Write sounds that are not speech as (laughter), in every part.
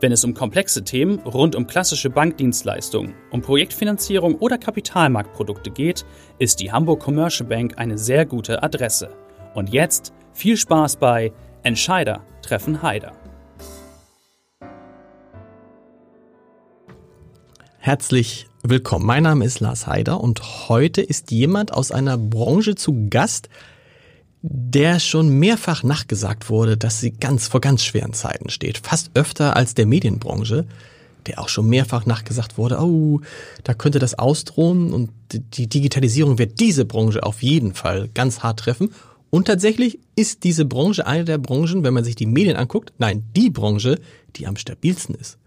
Wenn es um komplexe Themen rund um klassische Bankdienstleistungen, um Projektfinanzierung oder Kapitalmarktprodukte geht, ist die Hamburg Commercial Bank eine sehr gute Adresse. Und jetzt viel Spaß bei Entscheider treffen Heider. Herzlich willkommen. Mein Name ist Lars Heider und heute ist jemand aus einer Branche zu Gast, der schon mehrfach nachgesagt wurde, dass sie ganz vor ganz schweren Zeiten steht. Fast öfter als der Medienbranche, der auch schon mehrfach nachgesagt wurde, oh, da könnte das ausdrohen und die Digitalisierung wird diese Branche auf jeden Fall ganz hart treffen. Und tatsächlich ist diese Branche eine der Branchen, wenn man sich die Medien anguckt, nein, die Branche, die am stabilsten ist.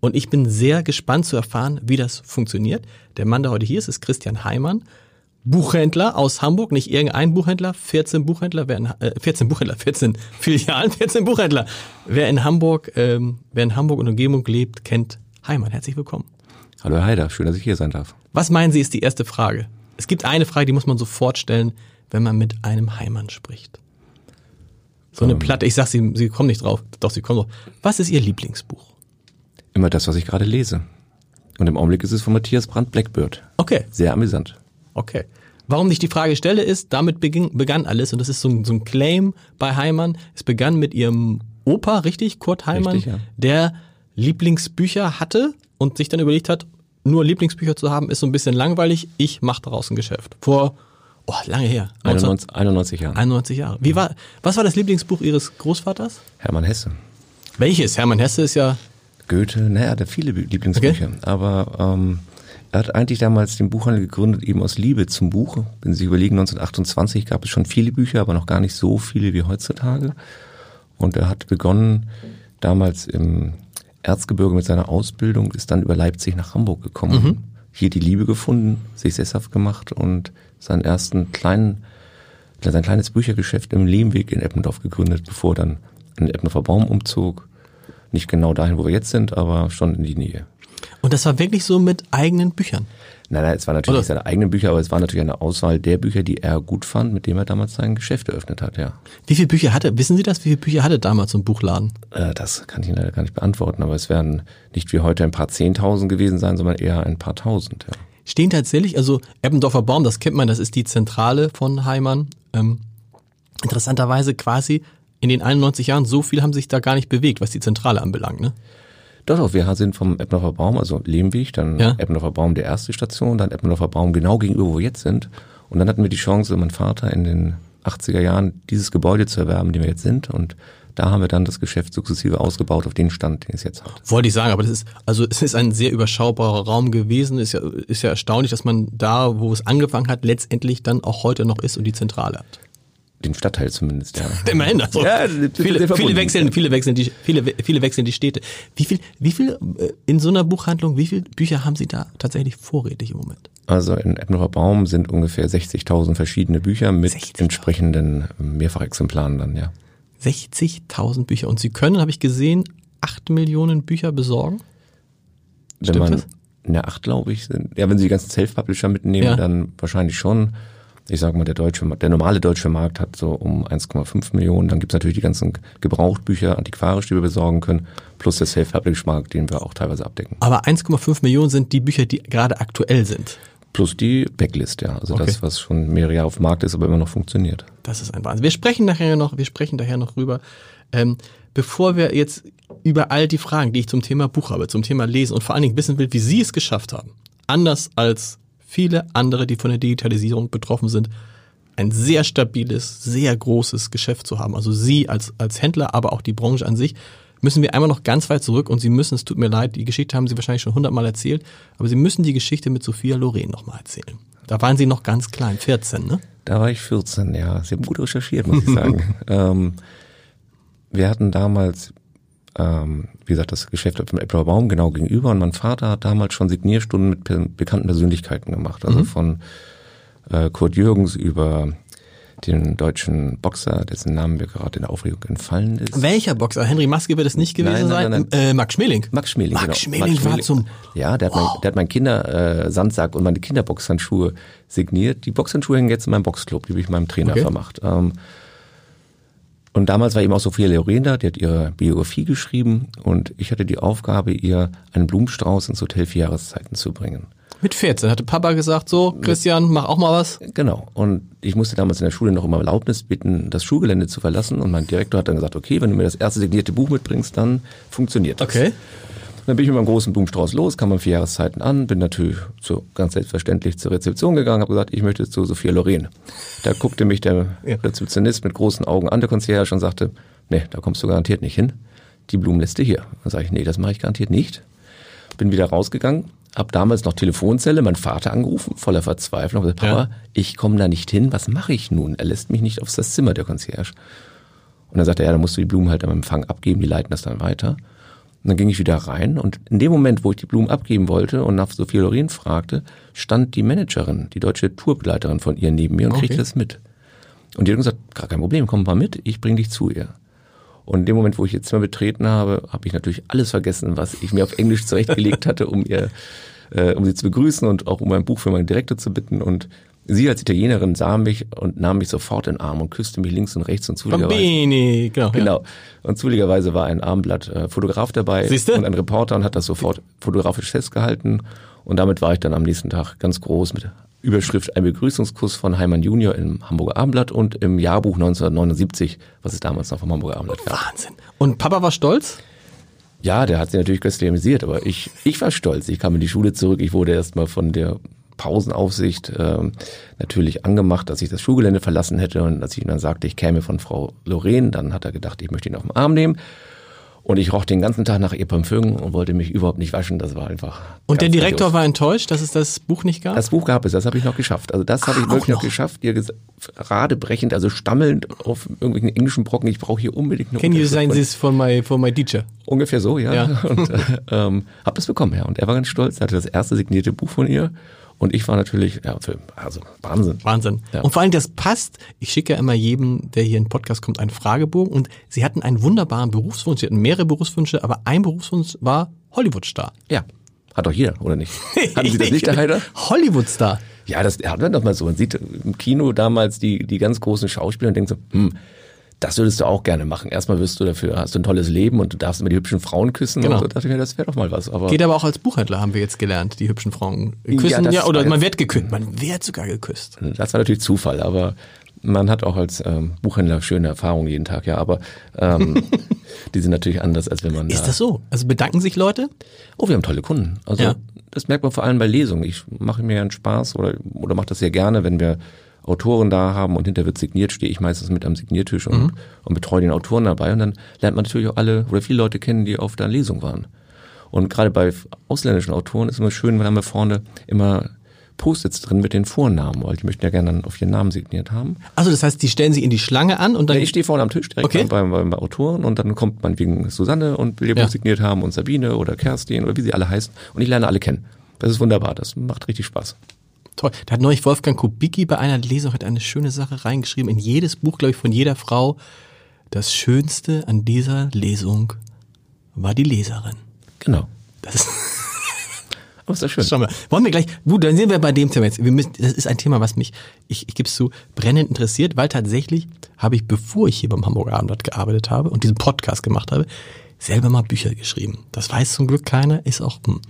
Und ich bin sehr gespannt zu erfahren, wie das funktioniert. Der Mann, der heute hier ist, ist Christian Heimann. Buchhändler aus Hamburg, nicht irgendein Buchhändler, 14 Buchhändler, wer in, äh, 14 Buchhändler, 14 Filialen, (laughs) 14 Buchhändler. Wer in Hamburg, ähm, wer in Hamburg und Umgebung lebt, kennt Heimann. Herzlich willkommen. Hallo Herr Heider, schön, dass ich hier sein darf. Was meinen Sie ist die erste Frage? Es gibt eine Frage, die muss man sofort stellen, wenn man mit einem Heimann spricht. So eine Ähm. Platte, ich sag, Sie, Sie kommen nicht drauf, doch Sie kommen drauf. Was ist Ihr Lieblingsbuch? Immer das, was ich gerade lese. Und im Augenblick ist es von Matthias Brandt Blackbird. Okay, Sehr amüsant. Okay. Warum ich die Frage stelle, ist, damit beging, begann alles und das ist so ein, so ein Claim bei Heimann. Es begann mit ihrem Opa, richtig, Kurt Heimann, Richtig, ja. der Lieblingsbücher hatte und sich dann überlegt hat, nur Lieblingsbücher zu haben, ist so ein bisschen langweilig. Ich mache daraus ein Geschäft. Vor, oh, lange her. 91, 91 Jahre. 91 Jahre. Wie war, was war das Lieblingsbuch Ihres Großvaters? Hermann Hesse. Welches? Hermann Hesse ist ja, Goethe, naja, er hat viele Bü- Lieblingsbücher. Aber ähm, er hat eigentlich damals den Buchhandel gegründet, eben aus Liebe zum Buch. Wenn Sie sich überlegen, 1928 gab es schon viele Bücher, aber noch gar nicht so viele wie heutzutage. Und er hat begonnen damals im Erzgebirge mit seiner Ausbildung, ist dann über Leipzig nach Hamburg gekommen, hier die Liebe gefunden, sich sesshaft gemacht und seinen ersten kleinen, sein kleines Büchergeschäft im Lehmweg in Eppendorf gegründet, bevor er dann in den Eppendorfer Baum umzog. Nicht genau dahin, wo wir jetzt sind, aber schon in die Nähe. Und das war wirklich so mit eigenen Büchern. Nein, nein, es war natürlich Oder- nicht seine eigenen Bücher, aber es war natürlich eine Auswahl der Bücher, die er gut fand, mit dem er damals sein Geschäft eröffnet hat, ja. Wie viele Bücher hatte, wissen Sie das? Wie viele Bücher hatte damals so ein Buchladen? Äh, das kann ich Ihnen leider gar nicht beantworten, aber es werden nicht wie heute ein paar Zehntausend gewesen sein, sondern eher ein paar Tausend, ja. stehen tatsächlich, also Eppendorfer Baum, das kennt man, das ist die Zentrale von Heimann. Ähm, interessanterweise quasi in den 91 Jahren, so viel haben sich da gar nicht bewegt, was die Zentrale anbelangt. Ne? Doch, doch, wir sind vom Eppendorfer Baum, also Lehmweg, dann Ja. Eppendorfer Baum der erste Station, dann Eppendorfer Baum genau gegenüber, wo wir jetzt sind. Und dann hatten wir die Chance, mein Vater in den 80er Jahren dieses Gebäude zu erwerben, in dem wir jetzt sind. Und da haben wir dann das Geschäft sukzessive ausgebaut auf den Stand, den es jetzt hat. Wollte ich sagen, aber das ist, also es ist ein sehr überschaubarer Raum gewesen. Ist ja, ist ja erstaunlich, dass man da, wo es angefangen hat, letztendlich dann auch heute noch ist und die Zentrale hat. Den Stadtteil zumindest, ja. (laughs) Immerhin, also Ja, viele, viele wechseln, viele wechseln die, viele, viele wechseln die Städte. Wie viel, wie viel äh, in so einer Buchhandlung, wie viele Bücher haben Sie da tatsächlich vorrätig im Moment? Also in Eppendorfer Baum sind ungefähr 60.000 verschiedene Bücher mit 60.000. entsprechenden Mehrfachexemplaren dann, ja. 60.000 Bücher. Und Sie können, habe ich gesehen, 8 Millionen Bücher besorgen? Wenn Stimmt man, das? ne, acht glaube ich, sind, ja, wenn Sie die ganzen Self-Publisher mitnehmen, Ja. dann wahrscheinlich schon. Ich sage mal, der deutsche, der normale deutsche Markt hat so um 1,5 Millionen. Dann gibt's natürlich die ganzen Gebrauchtbücher, antiquarisch, die wir besorgen können, plus der Self-Publish-Markt, den wir auch teilweise abdecken. Aber 1,5 Millionen sind die Bücher, die gerade aktuell sind. Plus die Backlist, ja. Also Okay. das, was schon mehrere Jahre auf dem Markt ist, aber immer noch funktioniert. Das ist ein Wahnsinn. Wir sprechen nachher noch, wir sprechen daher noch rüber. Ähm, bevor wir jetzt über all die Fragen, die ich zum Thema Buch habe, zum Thema Lesen und vor allen Dingen wissen will, wie Sie es geschafft haben, anders als viele andere, die von der Digitalisierung betroffen sind, ein sehr stabiles, sehr großes Geschäft zu haben. Also Sie als, als Händler, aber auch die Branche an sich, müssen wir einmal noch ganz weit zurück und Sie müssen, es tut mir leid, die Geschichte haben Sie wahrscheinlich schon hundertmal erzählt, aber Sie müssen die Geschichte mit Sophia Loren nochmal erzählen. Da waren Sie noch ganz klein, 14, ne? Da war ich 14, ja. Sie haben gut recherchiert, muss ich sagen. (laughs) ähm, wir hatten damals ähm, wie gesagt, das Geschäft vom Apple Baum genau gegenüber und mein Vater hat damals schon Signierstunden mit per bekannten Persönlichkeiten gemacht. Also mhm. von äh, Kurt Jürgens über den deutschen Boxer, dessen Namen mir gerade in der Aufregung entfallen ist. Welcher Boxer? Henry Maske wird es nicht gewesen nein, nein, nein, sein? Äh, Max Schmeling. Max Schmeling, Max genau. Schmeling Max war zum... Ja, der hat, wow. mein, der hat mein Kindersandsack äh, und meine Kinderboxhandschuhe signiert. Die Boxhandschuhe hängen jetzt in meinem Boxclub, die habe ich meinem Trainer okay. vermacht. Ähm, und damals war eben auch Sophia Loren da, die hat ihre Biografie geschrieben und ich hatte die Aufgabe, ihr einen Blumenstrauß ins Hotel Vier Jahreszeiten zu bringen. Mit 14 hatte Papa gesagt, so Christian, mach auch mal was. Genau. Und ich musste damals in der Schule noch immer Erlaubnis bitten, das Schulgelände zu verlassen. Und mein Direktor hat dann gesagt, okay, wenn du mir das erste signierte Buch mitbringst, dann funktioniert das. Okay. Dann bin ich mit meinem großen Blumenstrauß los, kam am vier Jahreszeiten an, bin natürlich so ganz selbstverständlich zur Rezeption gegangen, habe gesagt, ich möchte zu Sophia Loren. Da guckte mich der ja. Rezeptionist mit großen Augen an, der Concierge, und sagte, nee, da kommst du garantiert nicht hin. Die Blumen lässt du hier. Dann sage ich, nee, das mache ich garantiert nicht. Bin wieder rausgegangen, hab damals noch Telefonzelle, mein Vater angerufen, voller Verzweiflung, gesagt, Papa, ja. ich komme da nicht hin, was mache ich nun? Er lässt mich nicht aufs das Zimmer, der Concierge. Und dann sagte er, ja, dann musst du die Blumen halt am Empfang abgeben, die leiten das dann weiter. Und dann ging ich wieder rein und in dem Moment, wo ich die Blumen abgeben wollte und nach Sophie Loren fragte, stand die Managerin, die deutsche Tourbegleiterin von ihr neben mir und okay. kriegte das mit. Und die hat gesagt, gar kein Problem, komm mal mit, ich bring dich zu ihr. Und in dem Moment, wo ich ihr Zimmer betreten habe, habe ich natürlich alles vergessen, was ich mir auf Englisch zurechtgelegt hatte, um ihr, äh, um sie zu begrüßen und auch um ein Buch für meinen Direktor zu bitten. Und sie als Italienerin sah mich und nahm mich sofort in den Arm und küsste mich links und rechts und zufälligerweise. Bambini, genau. Genau. Ja. Und zufälligerweise war ein Armblatt äh, Fotograf dabei Siehste? und ein Reporter und hat das sofort fotografisch festgehalten. Und damit war ich dann am nächsten Tag ganz groß mit Überschrift Ein Begrüßungskuss von Heimann Junior im Hamburger Abendblatt und im Jahrbuch 1979, was es damals noch vom Hamburger Abendblatt gab. Wahnsinn. Und Papa war stolz? Ja, der hat sich natürlich köstlich amüsiert, aber ich, ich war stolz. Ich kam in die Schule zurück. Ich wurde erstmal von der Pausenaufsicht ähm, natürlich angemacht, dass ich das Schulgelände verlassen hätte und als ich ihm dann sagte, ich käme von Frau Lorraine, dann hat er gedacht, ich möchte ihn auf den Arm nehmen. Und ich roch den ganzen Tag nach ihr Parfüm und wollte mich überhaupt nicht waschen. Das war einfach. Und der Direktor grandios. war enttäuscht, dass es das Buch nicht gab? Das Buch gab es, das habe ich noch geschafft. Also das habe ich wirklich noch. noch geschafft. Ihr radebrechend, also stammelnd auf irgendwelchen englischen Brocken. Ich brauche hier unbedingt eine Can you sign this for my, for my teacher? Ungefähr so, ja. ja. (laughs) Und äh, ähm, habe das bekommen, ja. Und er war ganz stolz. Er hatte das erste signierte Buch von ihr. Und ich war natürlich, ja, für, also Wahnsinn. Wahnsinn. Ja. Und vor allem, das passt. Ich schicke ja immer jedem, der hier in den Podcast kommt, einen Fragebogen. Und sie hatten einen wunderbaren Berufswunsch. Sie hatten mehrere Berufswünsche, aber ein Berufswunsch war Hollywood-Star. Ja. Hat doch jeder, oder nicht? (laughs) Hatten Sie das nicht, Herr Heider? Hollywood-Star. Ja, das hat man doch mal so. Man sieht im Kino damals die, die ganz großen Schauspieler und denkt so, hm, das würdest du auch gerne machen. Erstmal wirst du dafür, hast du ein tolles Leben und du darfst immer die hübschen Frauen küssen. Genau. Und so dachte ich mir, das wäre doch mal was. Aber Geht aber auch als Buchhändler, haben wir jetzt gelernt, die hübschen Frauen küssen. Ja, ja oder man wird geküsst. Man wird sogar geküsst. Das war natürlich Zufall, aber man hat auch als ähm, Buchhändler schöne Erfahrungen jeden Tag, ja, aber ähm, (laughs) die sind natürlich anders, als wenn man. Ist das so? Also bedanken sich Leute? Oh, wir haben tolle Kunden. Also ja. das merkt man vor allem bei Lesungen. Ich mache mir einen Spaß oder, oder mache das sehr gerne, wenn wir Autoren da haben und hinter wird signiert, stehe ich meistens mit am Signiertisch und, mhm. und betreue den Autoren dabei. Und dann lernt man natürlich auch alle oder viele Leute kennen, die auf der Lesung waren. Und gerade bei ausländischen Autoren ist es immer schön, wenn haben wir vorne immer Post-its drin mit den Vornamen, weil die möchten ja gerne dann auf ihren Namen signiert haben. Also das heißt, die stellen sie in die Schlange an und dann. Ja, ich stehe vorne am Tisch direkt okay. beim, beim, beim Autoren und dann kommt man wegen Susanne und will ihr ja. Signiert haben und Sabine oder Kerstin oder wie sie alle heißen und ich lerne alle kennen. Das ist wunderbar, das macht richtig Spaß. Toll. Da hat neulich Wolfgang Kubicki bei einer Lesung hat eine schöne Sache reingeschrieben. In jedes Buch, glaube ich, von jeder Frau. Das Schönste an dieser Lesung war die Leserin. Genau. Das ist (laughs) Aber ist das schön. Schauen wir. Wollen wir gleich, gut, dann sind wir bei dem Thema jetzt. Wir müssen, das ist ein Thema, was mich, ich, ich gebe es zu, brennend interessiert, weil tatsächlich habe ich, bevor ich hier beim Hamburger Abendblatt gearbeitet habe und diesen Podcast gemacht habe, selber mal Bücher geschrieben. Das weiß zum Glück keiner, ist auch hm,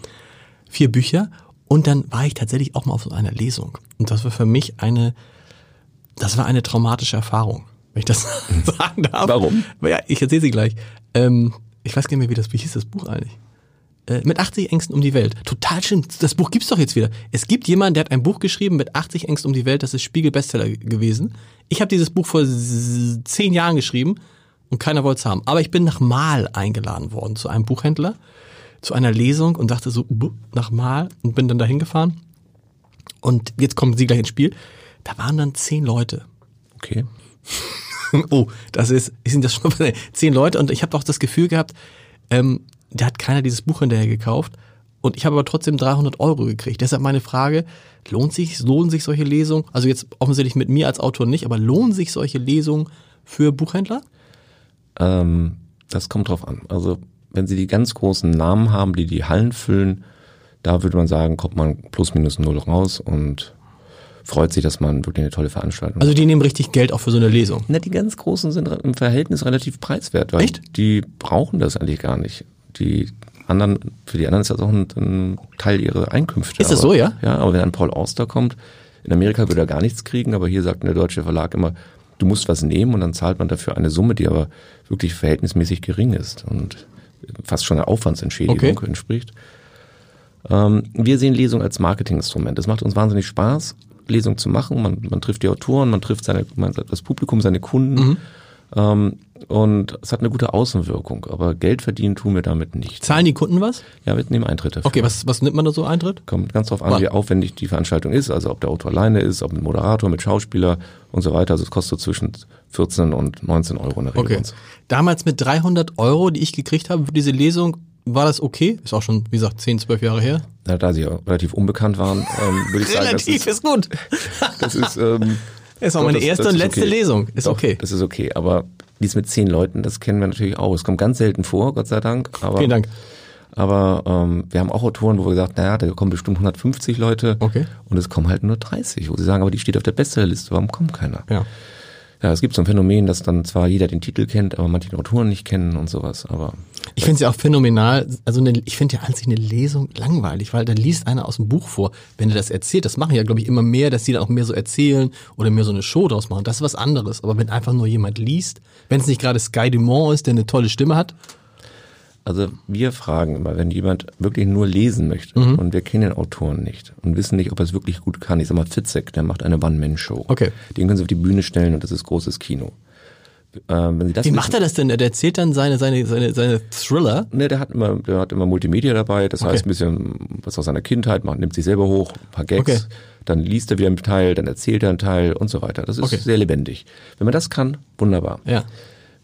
vier Bücher und dann war ich tatsächlich auch mal auf so einer Lesung. Und das war für mich eine, das war eine traumatische Erfahrung, wenn ich das (laughs) sagen darf. Warum? Ja, ich erzähle sie gleich. Ähm, ich weiß gar nicht mehr, wie das, wie hieß das Buch eigentlich? Äh, mit 80 Ängsten um die Welt. Total schön. Das Buch gibt's doch jetzt wieder. Es gibt jemanden, der hat ein Buch geschrieben mit 80 Ängsten um die Welt. Das ist Spiegel-Bestseller gewesen. Ich habe dieses Buch vor zehn Jahren geschrieben und keiner wollte es haben. Aber ich bin nach Mal eingeladen worden zu einem Buchhändler zu einer Lesung und dachte so, nach Mal und bin dann dahin gefahren. Und jetzt kommen sie gleich ins Spiel. Da waren dann zehn Leute. Okay. (laughs) oh, das ist, sind das schon (laughs) zehn Leute und ich habe auch das Gefühl gehabt, Ähm, da hat keiner dieses Buch hinterher gekauft. Und ich habe aber trotzdem 300 Euro gekriegt. Deshalb meine Frage, lohnt sich, lohnen sich solche Lesungen? Also jetzt offensichtlich mit mir als Autor nicht, aber lohnen sich solche Lesungen für Buchhändler? Ähm, das kommt drauf an. Also wenn Sie die ganz großen Namen haben, die die Hallen füllen, da würde man sagen, kommt man plus minus null raus und freut sich, dass man wirklich eine tolle Veranstaltung Also die nehmen richtig Geld auch für so eine Lesung. Na, die ganz Großen sind im Verhältnis relativ preiswert. Weil Echt? Die brauchen das eigentlich gar nicht. Die anderen, für die anderen ist das auch ein, ein Teil ihrer Einkünfte. Ist das aber, so, ja? Ja, aber wenn ein Paul Auster kommt, in Amerika würde er gar nichts kriegen, aber hier sagt der deutsche Verlag immer, du musst was nehmen und dann zahlt man dafür eine Summe, die aber wirklich verhältnismäßig gering ist und fast schon einer Aufwandsentschädigung Okay. entspricht. Ähm, wir sehen Lesung als Marketinginstrument. Es macht uns wahnsinnig Spaß, Lesung zu machen. Man, man trifft die Autoren, man trifft seine, man, das Publikum, seine Kunden. Ähm, und es hat eine gute Außenwirkung. Aber Geld verdienen tun wir damit nicht. Zahlen die Kunden was? Ja, wir nehmen Eintritt dafür. Okay, was, was nimmt man da so Eintritt? Kommt ganz drauf an, wie aufwendig die Veranstaltung ist. Also ob der Autor alleine ist, ob mit Moderator, mit Schauspieler und so weiter. Also es kostet zwischen 14 und 19 Euro in der Regel. Okay. Damals mit 300 Euro, die ich gekriegt habe für diese Lesung, war das okay? Ist auch schon, wie gesagt, 10, 12 Jahre her. Na, da sie ja relativ unbekannt waren, ähm, würde ich sagen, das Relativ ist, ist gut. (laughs) das ist ähm, ist auch meine das- erste das und letzte okay. Lesung. Ist Doch, okay. Das ist okay, aber dies mit zehn Leuten, das kennen wir natürlich auch. Es kommt ganz selten vor, Gott sei Dank. Aber, Vielen Dank. Aber ähm, wir haben auch Autoren, wo wir gesagt, naja, da kommen bestimmt 150 Leute Okay. und es kommen halt nur 30, wo sie sagen, aber die steht auf der Bestsellerliste, warum kommt keiner? Ja. Ja, es gibt so ein Phänomen, dass dann zwar jeder den Titel kennt, aber manche Autoren nicht kennen und sowas. Aber Ich finde es ja auch phänomenal. Also eine, ich finde ja an sich eine Lesung langweilig, weil da liest einer aus dem Buch vor. Wenn er das erzählt, das machen ja, glaube ich, immer mehr, dass die dann auch mehr so erzählen oder mehr so eine Show draus machen. Das ist was anderes. Aber wenn einfach nur jemand liest, wenn es nicht gerade Sky Dumont ist, der eine tolle Stimme hat, Also wir fragen immer, wenn jemand wirklich nur lesen möchte Mhm. und wir kennen den Autoren nicht und wissen nicht, ob er es wirklich gut kann. Ich sag mal, Fitzek, der macht eine One-Man-Show. Okay. Den können Sie auf die Bühne stellen und das ist großes Kino. Ähm, wenn Sie das wie macht er das denn? Der erzählt dann seine, seine, seine, seine Thriller. Ne, der hat immer, der hat immer Multimedia dabei, das Okay. heißt ein bisschen was aus seiner Kindheit, macht, nimmt sich selber hoch, ein paar Gags, Okay. dann liest er wieder einen Teil, dann erzählt er einen Teil und so weiter. Das ist Okay. sehr lebendig. Wenn man das kann, wunderbar. Ja.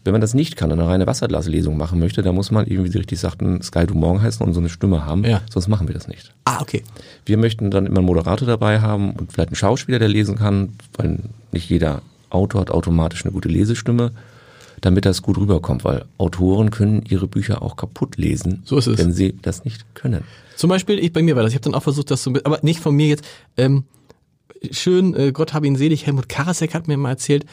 Wenn man das nicht kann und eine reine Wasserglaslesung machen möchte, dann muss man eben, wie Sie richtig sagten, Sky Du Morgen heißen und so eine Stimme haben, Ja. sonst machen wir das nicht. Ah, okay. Wir möchten dann immer einen Moderator dabei haben und vielleicht einen Schauspieler, der lesen kann, weil nicht jeder Autor hat automatisch eine gute Lesestimme, damit das gut rüberkommt, weil Autoren können ihre Bücher auch kaputt lesen, So ist es. wenn sie das nicht können. Zum Beispiel, ich bei mir war das. Ich habe dann auch versucht, das zu, aber nicht von mir jetzt. Ähm, schön, äh, Gott hab ihn selig. Helmut Karasek hat mir mal erzählt, äh,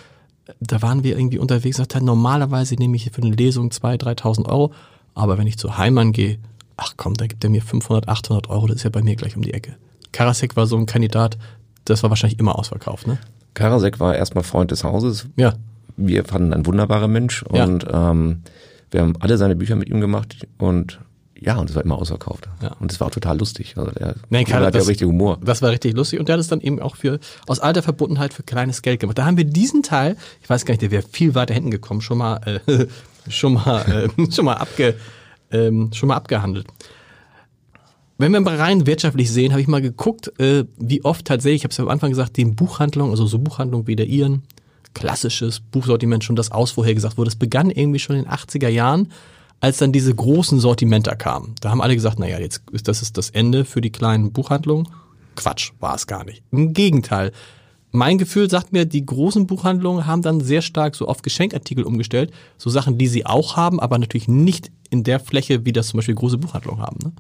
da waren wir irgendwie unterwegs. Sagt er, normalerweise nehme ich für eine Lesung 2.000, 3.000 Euro, aber wenn ich zu Heimann gehe, ach komm, da gibt er mir 500, 800 Euro. Das ist ja bei mir gleich um die Ecke. Karasek war so ein Kandidat, das war wahrscheinlich immer ausverkauft, ne? Karasek war erstmal Freund des Hauses. Ja. Wir fanden ein wunderbarer Mensch Ja. und ähm, wir haben alle seine Bücher mit ihm gemacht und ja, und es war immer ausverkauft. Ja. Und es war auch total lustig. Also der, Nee, der hat ja das- richtig Humor. Das war richtig lustig und der hat es dann eben auch für aus alter Verbundenheit für kleines Geld gemacht. Da haben wir diesen Teil, ich weiß gar nicht, der wäre viel weiter hinten gekommen, schon mal äh, (laughs) schon mal äh, (laughs) schon mal abge ähm, schon mal abgehandelt. Wenn wir mal rein wirtschaftlich sehen, habe ich mal geguckt, äh, wie oft tatsächlich, ich habe es ja am Anfang gesagt, den Buchhandlungen, also so Buchhandlungen wie der Ihren, klassisches Buchsortiment schon das aus, vorher gesagt wurde. Das begann irgendwie schon in den 80er Jahren, als dann diese großen Sortimenter kamen. Da haben alle gesagt, naja, jetzt ist das ist das Ende für die kleinen Buchhandlungen. Quatsch, war es gar nicht. Im Gegenteil. Mein Gefühl sagt mir, die großen Buchhandlungen haben dann sehr stark so auf Geschenkartikel umgestellt. So Sachen, die sie auch haben, aber natürlich nicht in der Fläche, wie das zum Beispiel große Buchhandlungen haben. Ne?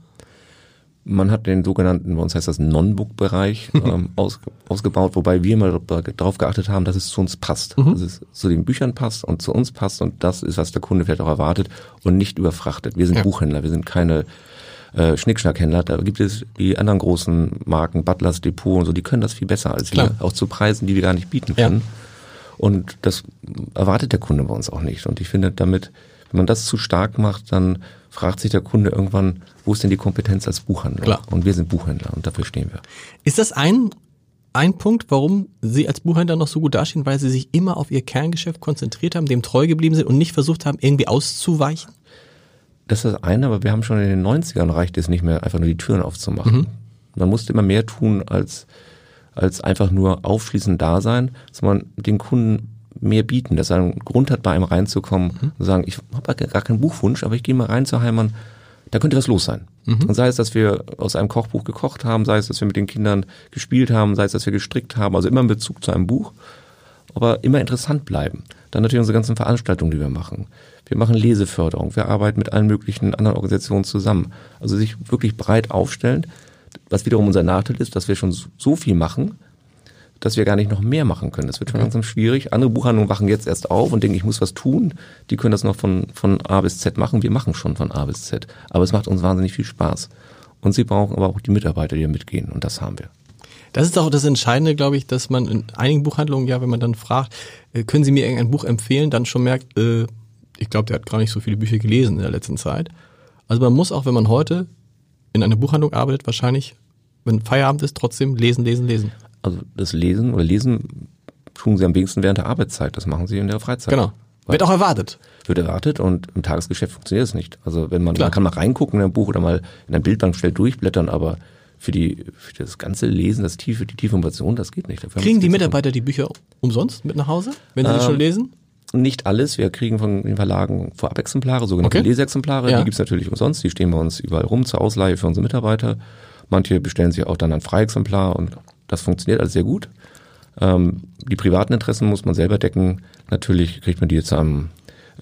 Man hat den sogenannten, bei uns heißt das Non-Book-Bereich (laughs) ähm, aus, ausgebaut, wobei wir immer darauf geachtet haben, dass es zu uns passt. Dass es zu den Büchern passt und zu uns passt und das ist, was der Kunde vielleicht auch erwartet und nicht überfrachtet. Wir sind Ja. Buchhändler, wir sind keine äh, Schnickschnackhändler. Da gibt es die anderen großen Marken, Butlers Depot und so, die können das viel besser als Klar. wir, auch zu Preisen, die wir gar nicht bieten Ja. können. Und das erwartet der Kunde bei uns auch nicht. Und ich finde damit, wenn man das zu stark macht, dann fragt sich der Kunde irgendwann, wo ist denn die Kompetenz als Buchhändler? Klar. Und wir sind Buchhändler und dafür stehen wir. Ist das ein, ein Punkt, warum Sie als Buchhändler noch so gut dastehen, weil Sie sich immer auf Ihr Kerngeschäft konzentriert haben, dem treu geblieben sind und nicht versucht haben, irgendwie auszuweichen? Das ist das eine, aber wir haben schon in den 90ern reicht es nicht mehr, einfach nur die Türen aufzumachen. Mhm. Man musste immer mehr tun, als, als einfach nur aufschließend da sein, sondern den Kunden mehr bieten, dass er einen Grund hat, bei einem reinzukommen mhm. und sagen, ich habe gar keinen Buchwunsch, aber ich gehe mal rein zu Heimann, da könnte was los sein. Mhm. Und sei es, dass wir aus einem Kochbuch gekocht haben, sei es, dass wir mit den Kindern gespielt haben, sei es, dass wir gestrickt haben, also immer in Bezug zu einem Buch, aber immer interessant bleiben. Dann natürlich unsere ganzen Veranstaltungen, die wir machen. Wir machen Leseförderung, wir arbeiten mit allen möglichen anderen Organisationen zusammen. Also sich wirklich breit aufstellen, was wiederum unser Nachteil ist, dass wir schon so viel machen, dass wir gar nicht noch mehr machen können. Das wird schon langsam schwierig. Andere Buchhandlungen wachen jetzt erst auf und denken, ich muss was tun. Die können das noch von, von A bis Z machen. Wir machen schon von A bis Z. Aber es macht uns wahnsinnig viel Spaß. Und sie brauchen aber auch die Mitarbeiter, die da mitgehen. Und das haben wir. Das ist auch das Entscheidende, glaube ich, dass man in einigen Buchhandlungen, ja, wenn man dann fragt, äh, können Sie mir irgendein Buch empfehlen, dann schon merkt, äh, ich glaube, der hat gar nicht so viele Bücher gelesen in der letzten Zeit. Also man muss auch, wenn man heute in einer Buchhandlung arbeitet, wahrscheinlich, wenn Feierabend ist, trotzdem lesen, lesen, lesen. Also das Lesen oder Lesen tun sie am wenigsten während der Arbeitszeit. Das machen sie in der Freizeit. Genau. Wird auch erwartet. Wird erwartet und im Tagesgeschäft funktioniert es nicht. Also wenn man, man kann mal reingucken in ein Buch oder mal in ein Bildbank schnell durchblättern, aber für die für das ganze Lesen, das tiefe, die tiefe Information, das geht nicht. Dafür Kriegen die Mitarbeiter die Bücher umsonst mit nach Hause, wenn sie ähm, die schon lesen? Nicht alles. Wir kriegen von den Verlagen Vorabexemplare, sogenannte okay. Leseexemplare. Ja. Die gibt's natürlich umsonst. Die stehen bei uns überall rum zur Ausleihe für unsere Mitarbeiter. Manche bestellen sich auch dann ein Freiexemplar und das funktioniert alles sehr gut. Ähm, die privaten Interessen muss man selber decken. Natürlich kriegt man die jetzt am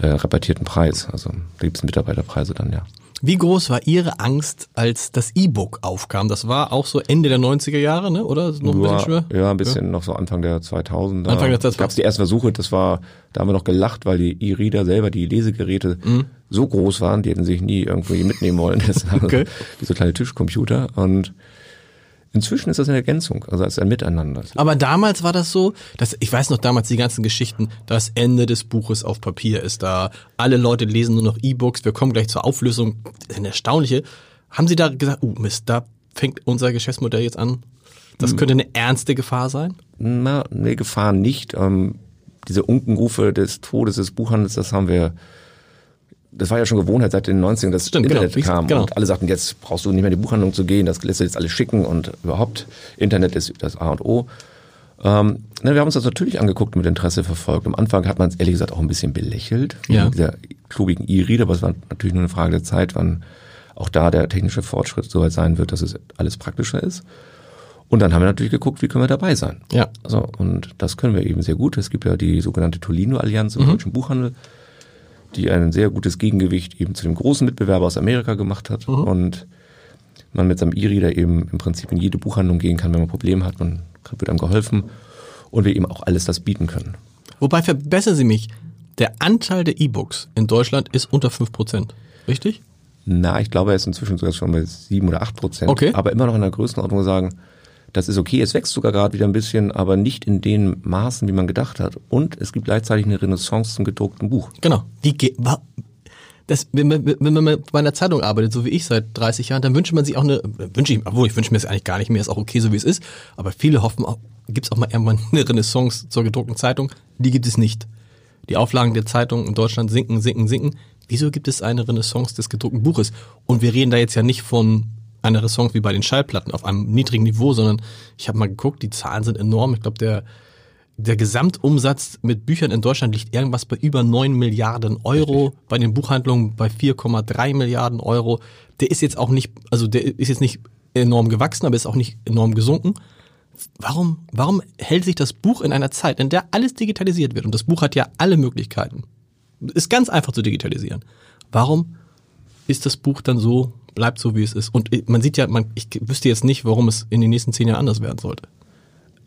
äh, rabattierten Preis. Also da gibt es Mitarbeiterpreise dann, ja. Wie groß war Ihre Angst, als das E-Book aufkam? Das war auch so Ende der 90er Jahre, ne? oder? Noch ein bisschen schwer? Ja, ein bisschen ja. noch so Anfang der 2000er. Anfang der 2000er. Gab es die ersten Versuche, das war, da haben wir noch gelacht, weil die E-Reader selber, die Lesegeräte mhm. so groß waren, die hätten sich nie irgendwo mitnehmen wollen. (laughs) Das okay. (laughs) wie so kleine Tischcomputer und Inzwischen ist das eine Ergänzung, also als ein Miteinander. Aber damals war das so, dass ich weiß noch damals die ganzen Geschichten, das Ende des Buches auf Papier ist da, alle Leute lesen nur noch E-Books, wir kommen gleich zur Auflösung. Das ist eine erstaunliche. Haben Sie da gesagt, oh Mist, da fängt unser Geschäftsmodell jetzt an? Das hm. könnte eine ernste Gefahr sein? Na, eine Gefahr nicht. Ähm, diese Unkenrufe des Todes des Buchhandels, das haben wir das war ja schon Gewohnheit seit den 90ern, dass Stimmt, Internet genau, kam genau. und alle sagten, jetzt brauchst du nicht mehr in die Buchhandlung zu gehen, das lässt du jetzt alles schicken und überhaupt Internet ist das A und O. Ähm, ne, wir haben uns das natürlich angeguckt mit Interesse verfolgt. Am Anfang hat man es ehrlich gesagt auch ein bisschen belächelt, ja. dieser klubigen E-Reader, aber es war natürlich nur eine Frage der Zeit, wann auch da der technische Fortschritt so weit sein wird, dass es alles praktischer ist. Und dann haben wir natürlich geguckt, wie können wir dabei sein. Ja. Also, und das können wir eben sehr gut. Es gibt ja die sogenannte Tolino-Allianz im mhm. deutschen Buchhandel die ein sehr gutes Gegengewicht eben zu dem großen Mitbewerber aus Amerika gemacht hat. Mhm. Und man mit seinem E-Reader eben im Prinzip in jede Buchhandlung gehen kann, wenn man Probleme hat. Man wird einem geholfen und wir eben auch alles das bieten können. Wobei verbessern Sie mich, der Anteil der E-Books in Deutschland ist unter fünf Prozent, richtig? Na, ich glaube, er ist inzwischen sogar schon bei sieben oder acht Prozent. Okay. Aber immer noch in der Größenordnung sagen, das ist okay, es wächst sogar gerade wieder ein bisschen, aber nicht in den Maßen, wie man gedacht hat. Und es gibt gleichzeitig eine Renaissance zum gedruckten Buch. Genau. Die das, wenn, man, wenn man bei einer Zeitung arbeitet, so wie ich seit 30 Jahren, dann wünscht man sich auch eine, wünsche ich, obwohl ich wünsche mir es eigentlich gar nicht mehr, ist auch okay, so wie es ist. Aber viele hoffen, gibt es auch mal irgendwann (laughs) eine Renaissance zur gedruckten Zeitung. Die gibt es nicht. Die Auflagen der Zeitung in Deutschland sinken, sinken, sinken. Wieso gibt es eine Renaissance des gedruckten Buches? Und wir reden da jetzt ja nicht von eine Renaissance wie bei den Schallplatten auf einem niedrigen Niveau, sondern ich habe mal geguckt, die Zahlen sind enorm. Ich glaube, der, der Gesamtumsatz mit Büchern in Deutschland liegt irgendwas bei über 9 Milliarden Euro, Richtig. bei den Buchhandlungen bei 4,3 Milliarden Euro. Der ist jetzt auch nicht, also der ist jetzt nicht enorm gewachsen, aber ist auch nicht enorm gesunken. Warum, warum hält sich das Buch in einer Zeit, in der alles digitalisiert wird? Und das Buch hat ja alle Möglichkeiten. Ist ganz einfach zu digitalisieren. Warum ist das Buch dann so bleibt so, wie es ist. Und man sieht ja, man, ich wüsste jetzt nicht, warum es in den nächsten zehn Jahren anders werden sollte.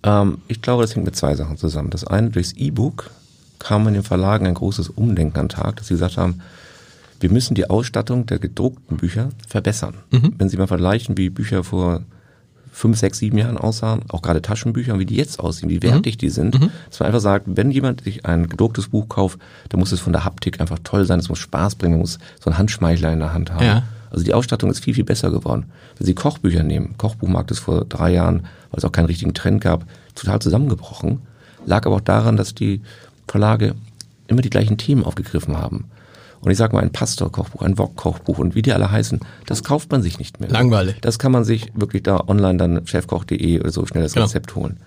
Ähm, ich glaube, das hängt mit zwei Sachen zusammen. Das eine, durchs E-Book kam in den Verlagen ein großes Umdenken an den Tag, dass sie gesagt haben, wir müssen die Ausstattung der gedruckten Bücher verbessern. Mhm. Wenn Sie mal vergleichen, wie Bücher vor fünf, sechs, sieben Jahren aussahen, auch gerade Taschenbücher, wie die jetzt aussehen, wie wertig mhm. die sind, mhm. dass man einfach sagt, wenn jemand sich ein gedrucktes Buch kauft, dann muss es von der Haptik einfach toll sein, es muss Spaß bringen, man muss so einen Handschmeichler in der Hand haben. Ja. Also die Ausstattung ist viel, viel besser geworden. Wenn Sie Kochbücher nehmen, Kochbuchmarkt ist vor drei Jahren, weil es auch keinen richtigen Trend gab, total zusammengebrochen. Lag aber auch daran, dass die Verlage immer die gleichen Themen aufgegriffen haben. Und ich sage mal, ein Pastor-Kochbuch, ein Wok-Kochbuch und wie die alle heißen, das kauft man sich nicht mehr. Langweilig. Das kann man sich wirklich da online dann chefkoch.de oder so schnell das genau. Rezept holen.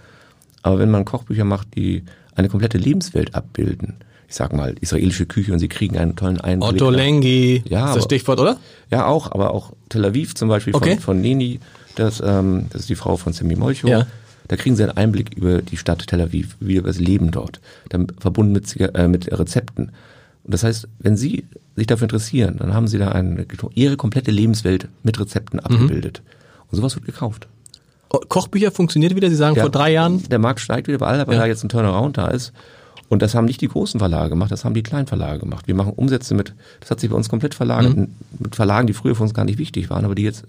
Aber wenn man Kochbücher macht, die eine komplette Lebenswelt abbilden, ich sag mal, israelische Küche und sie kriegen einen tollen Einblick. Otto Lengi, Ja, ist das aber- Stichwort, oder? Ja, auch, aber auch Tel Aviv zum Beispiel Okay. von, von Neni, das, ähm, das ist die Frau von Semi Molcho. Ja. Da kriegen sie einen Einblick über die Stadt Tel Aviv, wie über das Leben dort, dann verbunden mit, äh, mit Rezepten. Und das heißt, wenn Sie sich dafür interessieren, dann haben Sie da eine, Ihre komplette Lebenswelt mit Rezepten Mhm. abgebildet. Und sowas wird gekauft. Oh, Kochbücher funktioniert wieder, Sie sagen Ja. vor drei Jahren. Der Markt steigt wieder überall, weil Ja. da jetzt ein Turnaround da ist. Und das haben nicht die großen Verlage gemacht, das haben die kleinen Verlage gemacht. Wir machen Umsätze mit, das hat sich bei uns komplett verlagert, Mhm. mit Verlagen, die früher für uns gar nicht wichtig waren, aber die jetzt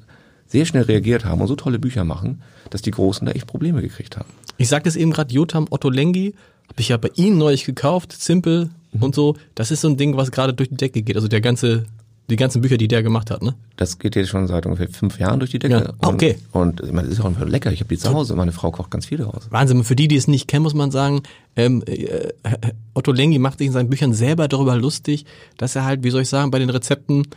sehr schnell reagiert haben und so tolle Bücher machen, dass die Großen da echt Probleme gekriegt haben. Ich sagte es eben gerade, Jotam Otto Lengi, habe ich ja bei Ihnen neulich gekauft, Simple Mhm. und so. Das ist so ein Ding, was gerade durch die Decke geht. Also der ganze, die ganzen Bücher, die der gemacht hat, ne? Das geht jetzt schon seit ungefähr fünf Jahren durch die Decke. Ja. Ah, okay. Und, und ich meine, das ist auch einfach lecker. Ich habe die zu Hause. Meine Frau kocht ganz viel daraus. Wahnsinn. Für die, die es nicht kennen, muss man sagen, ähm, äh, Otto Lengi macht sich in seinen Büchern selber darüber lustig, dass er halt, wie soll ich sagen, bei den Rezepten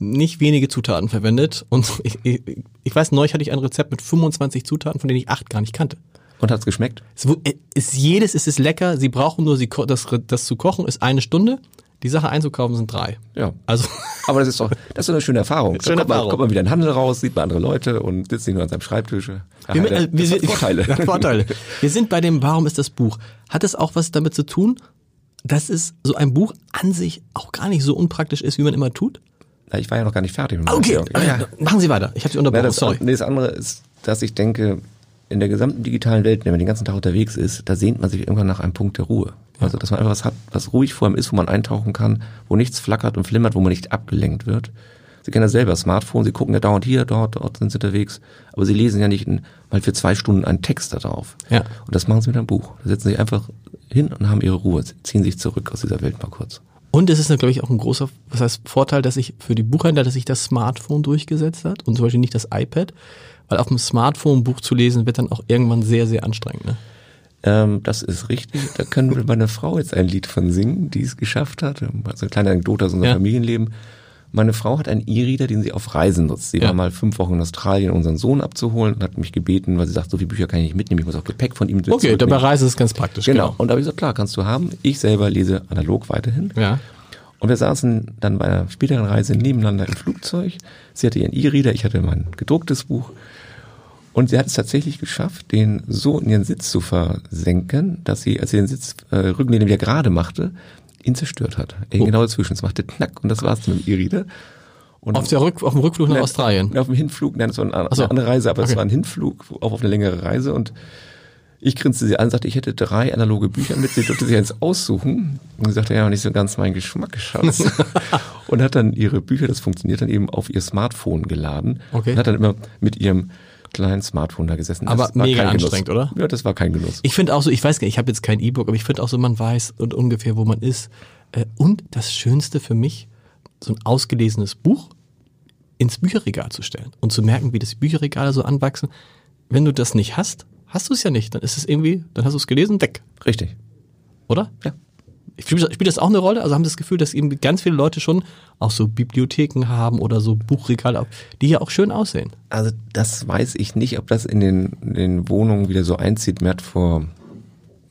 nicht wenige Zutaten verwendet. Und (laughs) ich, ich, ich weiß, neulich hatte ich ein Rezept mit 25 Zutaten, von denen ich acht gar nicht kannte. Und hat's geschmeckt? Es äh, ist jedes ist es lecker. Sie brauchen nur sie das, das zu kochen ist eine Stunde. Die Sache einzukaufen sind drei. Ja. Also (laughs) Aber das ist doch, das ist eine schöne Erfahrung. Da Schöne kommt, man, Erfahrung. kommt man wieder in den Handel raus, sieht man andere Leute und sitzt nicht nur an seinem Schreibtisch. Ja, wir, das äh, wir, hat Vorteile. Hat (laughs) Vorteile. Wir sind bei dem Warum ist das Buch? Hat es auch was damit zu tun, dass es so ein Buch an sich auch gar nicht so unpraktisch ist, wie man immer tut? Na, ich war ja noch gar nicht fertig. meiner Okay, Erklärung. Ja, machen Sie weiter. Ich habe Sie Na, unterbrochen. das, Sorry. nee, das andere ist, dass ich denke, in der gesamten digitalen Welt, wenn man den ganzen Tag unterwegs ist, da sehnt man sich irgendwann nach einem Punkt der Ruhe. Also, dass man einfach was hat, was ruhig vor einem ist, wo man eintauchen kann, wo nichts flackert und flimmert, wo man nicht abgelenkt wird. Sie kennen das selber, Smartphone, Sie gucken ja dauernd hier, dort, dort sind Sie unterwegs, aber Sie lesen ja nicht in, mal für zwei Stunden einen Text da drauf. Ja. Und das machen Sie mit einem Buch. Da setzen Sie sich einfach hin und haben Ihre Ruhe, ziehen sich zurück aus dieser Welt mal kurz. Und es ist, glaube ich, auch ein großer was heißt, Vorteil, dass sich für die Buchhändler, dass sich das Smartphone durchgesetzt hat und zum Beispiel nicht das iPad. Weil auf dem Smartphone ein Buch zu lesen wird dann auch irgendwann sehr, sehr anstrengend. Ne? Ähm, das ist richtig. Da können wir meine Frau jetzt ein Lied von singen, die es geschafft hat. Also eine kleine Anekdote aus unserem Ja. Familienleben. Meine Frau hat einen E-Reader, den sie auf Reisen nutzt. Sie Ja. war mal fünf Wochen in Australien, um unseren Sohn abzuholen und hat mich gebeten, weil sie sagt, so viele Bücher kann ich nicht mitnehmen, ich muss auch Gepäck von ihm Okay, da bei zurücknehmen. Reise ist ganz praktisch. Genau. Und da habe ich gesagt, klar, kannst du haben. Ich selber lese analog weiterhin. Ja. Und wir saßen dann bei einer späteren Reise nebeneinander im Flugzeug. Sie hatte ihren E-Reader, ich hatte mein gedrucktes Buch. Und sie hat es tatsächlich geschafft, den so in ihren Sitz zu versenken, dass sie, als sie den Sitz, äh, Rückenlehne wieder gerade machte, ihn zerstört hat. Er Oh. Genau dazwischen. Es machte knack und das war's mit dem E-Reader. Und Auf, der Rück, auf dem Rückflug nach Nein, Australien. Auf dem Hinflug, nein, das war eine, so. andere Reise, aber es Okay. war ein Hinflug, auch auf eine längere Reise und ich grinste sie an und sagte, ich hätte drei analoge Bücher mit, sie durfte sich eins aussuchen. Und sie sagte, ja, nicht so ganz mein Geschmack, Schatz. (laughs) und hat dann ihre Bücher, das funktioniert dann eben, auf ihr Smartphone geladen. Okay. Und hat dann immer mit ihrem kleinen Smartphone da gesessen. Aber Das war mega kein Genuss. anstrengend, oder? Ja, das war kein Genuss. Ich finde auch so, ich weiß gar nicht, ich habe jetzt kein E-Book, aber ich finde auch so, man weiß und ungefähr, wo man ist. Äh, Und das Schönste für mich, so ein ausgelesenes Buch ins Bücherregal zu stellen und zu merken, wie das Bücherregale so anwachsen. Wenn du das nicht hast, hast du es ja nicht. Dann ist es irgendwie, dann hast du es gelesen, weg, Richtig. oder? Ja. Spielt das auch eine Rolle? Also haben Sie das Gefühl, dass eben ganz viele Leute schon auch so Bibliotheken haben oder so Buchregale, die ja auch schön aussehen. Also das weiß ich nicht, ob das in den, in den Wohnungen wieder so einzieht. Mir hat vor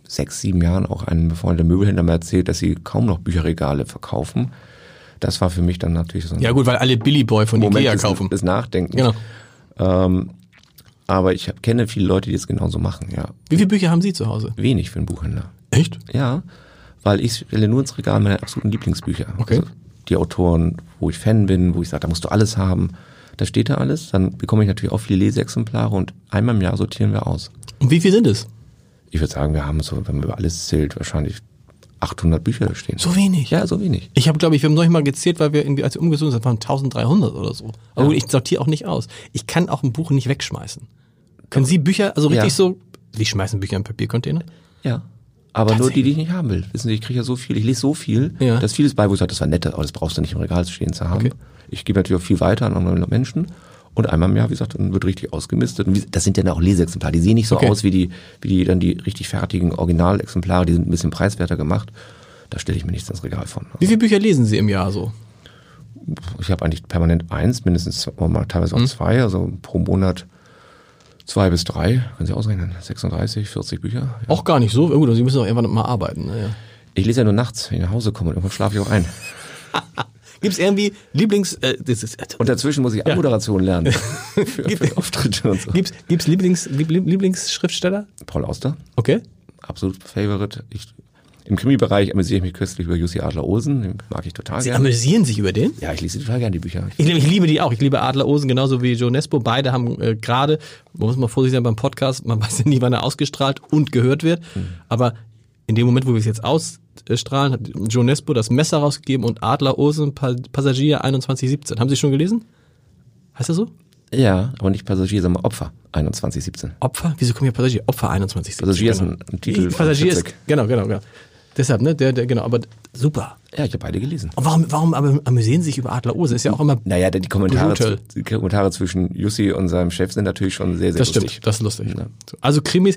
sechs, sieben Jahren auch ein befreundeter Möbelhändler mal erzählt, dass sie kaum noch Bücherregale verkaufen. Das war für mich dann natürlich so ein Ja gut, weil alle Billy Boy von Moment Ikea kaufen. des Nachdenkens. Genau. Ähm, aber ich hab, kenne viele Leute, die es genauso machen, ja. Wie viele Bücher haben Sie zu Hause? Wenig für einen Buchhändler. Echt? Ja, weil ich stelle nur ins Regal meine absoluten Lieblingsbücher. Okay. Also die Autoren, wo ich Fan bin, wo ich sage, da musst du alles haben. Da steht da alles. Dann bekomme ich natürlich auch viele Leseexemplare und einmal im Jahr sortieren wir aus. Und wie viel sind es? Ich würde sagen, wir haben so, wenn man über alles zählt, wahrscheinlich 800 Bücher da stehen. So wenig? Ja, so wenig. Ich habe, glaube ich, wir haben neulich mal gezählt, weil wir irgendwie, als wir umgezogen sind, waren 1300 oder so. Aber gut, ich sortiere auch nicht aus. Ich kann auch ein Buch nicht wegschmeißen. Können Sie Bücher, also richtig Ja. so, Sie schmeißen Bücher in Papiercontainer? Ja. Aber nur die, die ich nicht haben will. Wissen Sie, ich kriege ja so viel, ich lese so viel, Ja. dass vieles bei, wo ich sage, das war nett, aber das brauchst du nicht im Regal stehen zu haben. Okay. Ich gebe natürlich auch viel weiter an andere Menschen. Und einmal im Jahr, wie gesagt, dann wird richtig ausgemistet. Und das sind ja dann auch Leseexemplare. Die sehen nicht so Okay. aus wie die, wie die dann die richtig fertigen Originalexemplare, die sind ein bisschen preiswerter gemacht. Da stelle ich mir nichts ins Regal von. Wie viele Bücher lesen Sie im Jahr so? Ich habe eigentlich permanent eins, mindestens mal teilweise Mhm. auch zwei, also pro Monat Zwei bis drei, können Sie ausrechnen, 36, 40 Bücher. Ja. Auch gar nicht so. Gut, Sie müssen auch irgendwann mal arbeiten. ne? Naja. Ich lese ja nur nachts, wenn ich nach Hause komme und irgendwann schlafe ich auch ein. (laughs) Gibt es irgendwie Lieblings... Äh, das ist, Und dazwischen muss ich Anmoderation lernen (laughs) für, für Auftritte und so. Gibt's, gibt's Lieblings, Lieb, Lieblingsschriftsteller? Paul Auster, Okay. absolut Favorite. Ich, Im Krimi-Bereich amüsiere ich mich köstlich über Jussi Adler-Olsen, den mag ich total Sie gerne. amüsieren sich über den? Ja, ich lese total gerne die Bücher. Ich, liebe- ich liebe die auch. Ich liebe Adler Osen genauso wie Joe Nesbo. Beide haben äh, gerade, man muss mal vorsichtig sein beim Podcast, man (laughs) weiß ja nie, wann er ausgestrahlt und gehört wird. Aber in dem Moment, wo wir es jetzt ausstrahlen, hat Joe Nesbo das Messer rausgegeben und Adler Osen Pa- Passagier 2117. Haben Sie schon gelesen? Heißt das so? Ja, aber nicht Passagier, sondern Opfer, 2117. Opfer? Wieso kommen hier Passagier? Opfer 2117. Passagier ist genau. ein, ein Titel. Passagier ist, Fitzek. genau, genau, genau. Deshalb, ne, der, der, genau, aber super. Ja, ich habe beide gelesen. Und warum, warum aber amüsieren Sie sich über Adler Osen? Ist ja auch immer, Naja, die Kommentare, die Kommentare zwischen Jussi und seinem Chef sind natürlich schon sehr, sehr das lustig. stimmt, das ist lustig. Ja. Also Krimis,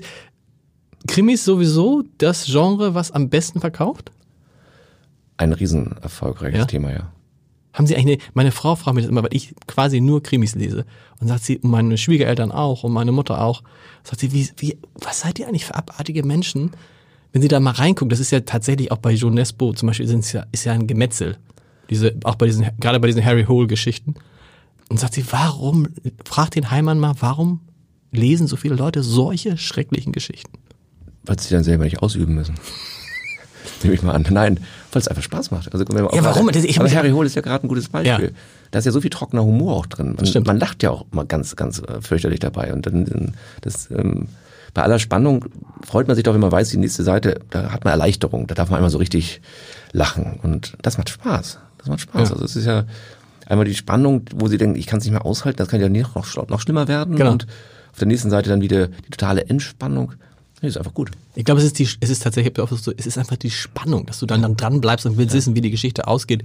Krimis sowieso das Genre, was am besten verkauft? Ein riesen erfolgreiches Ja? Thema, ja. Haben Sie eigentlich, eine, meine Frau fragt mich das immer, weil ich quasi nur Krimis lese. Und sagt sie, und meine Schwiegereltern auch und meine Mutter auch. Sagt sie, wie, wie, was seid ihr eigentlich für abartige Menschen? Wenn sie da mal reingucken, das ist ja tatsächlich auch bei Jo Nesbo zum Beispiel, sind's ja, ist ja ein Gemetzel. Diese, auch bei diesen, gerade bei diesen Harry Hole Geschichten. Und sagt sie, warum, fragt den Heimann mal, warum lesen so viele Leute solche schrecklichen Geschichten? Weil sie dann selber nicht ausüben müssen. (laughs) Nehme ich mal an. Nein, weil es einfach Spaß macht. Also, wenn man Ja, warum? ich aber Harry Hole ist ja gerade ein gutes Beispiel. Ja. Da ist ja so viel trockener Humor auch drin. Man, stimmt. man lacht ja auch mal ganz, ganz äh, fürchterlich dabei. Und dann, dann das, ähm, bei aller Spannung freut man sich doch, wenn man weiß, die nächste Seite, da hat man Erleichterung. Da darf man einmal so richtig lachen. Und das macht Spaß. Das macht Spaß. Ja. Also es ist ja einmal die Spannung, wo sie denken, ich kann es nicht mehr aushalten, das kann ja noch, noch, noch schlimmer werden. Genau. Und auf der nächsten Seite dann wieder die totale Entspannung. Nee, ist einfach gut. Ich glaube, es ist die, es ist tatsächlich so, es ist einfach die Spannung, dass du dann, dann dran bleibst und willst wissen, wie die Geschichte ausgeht.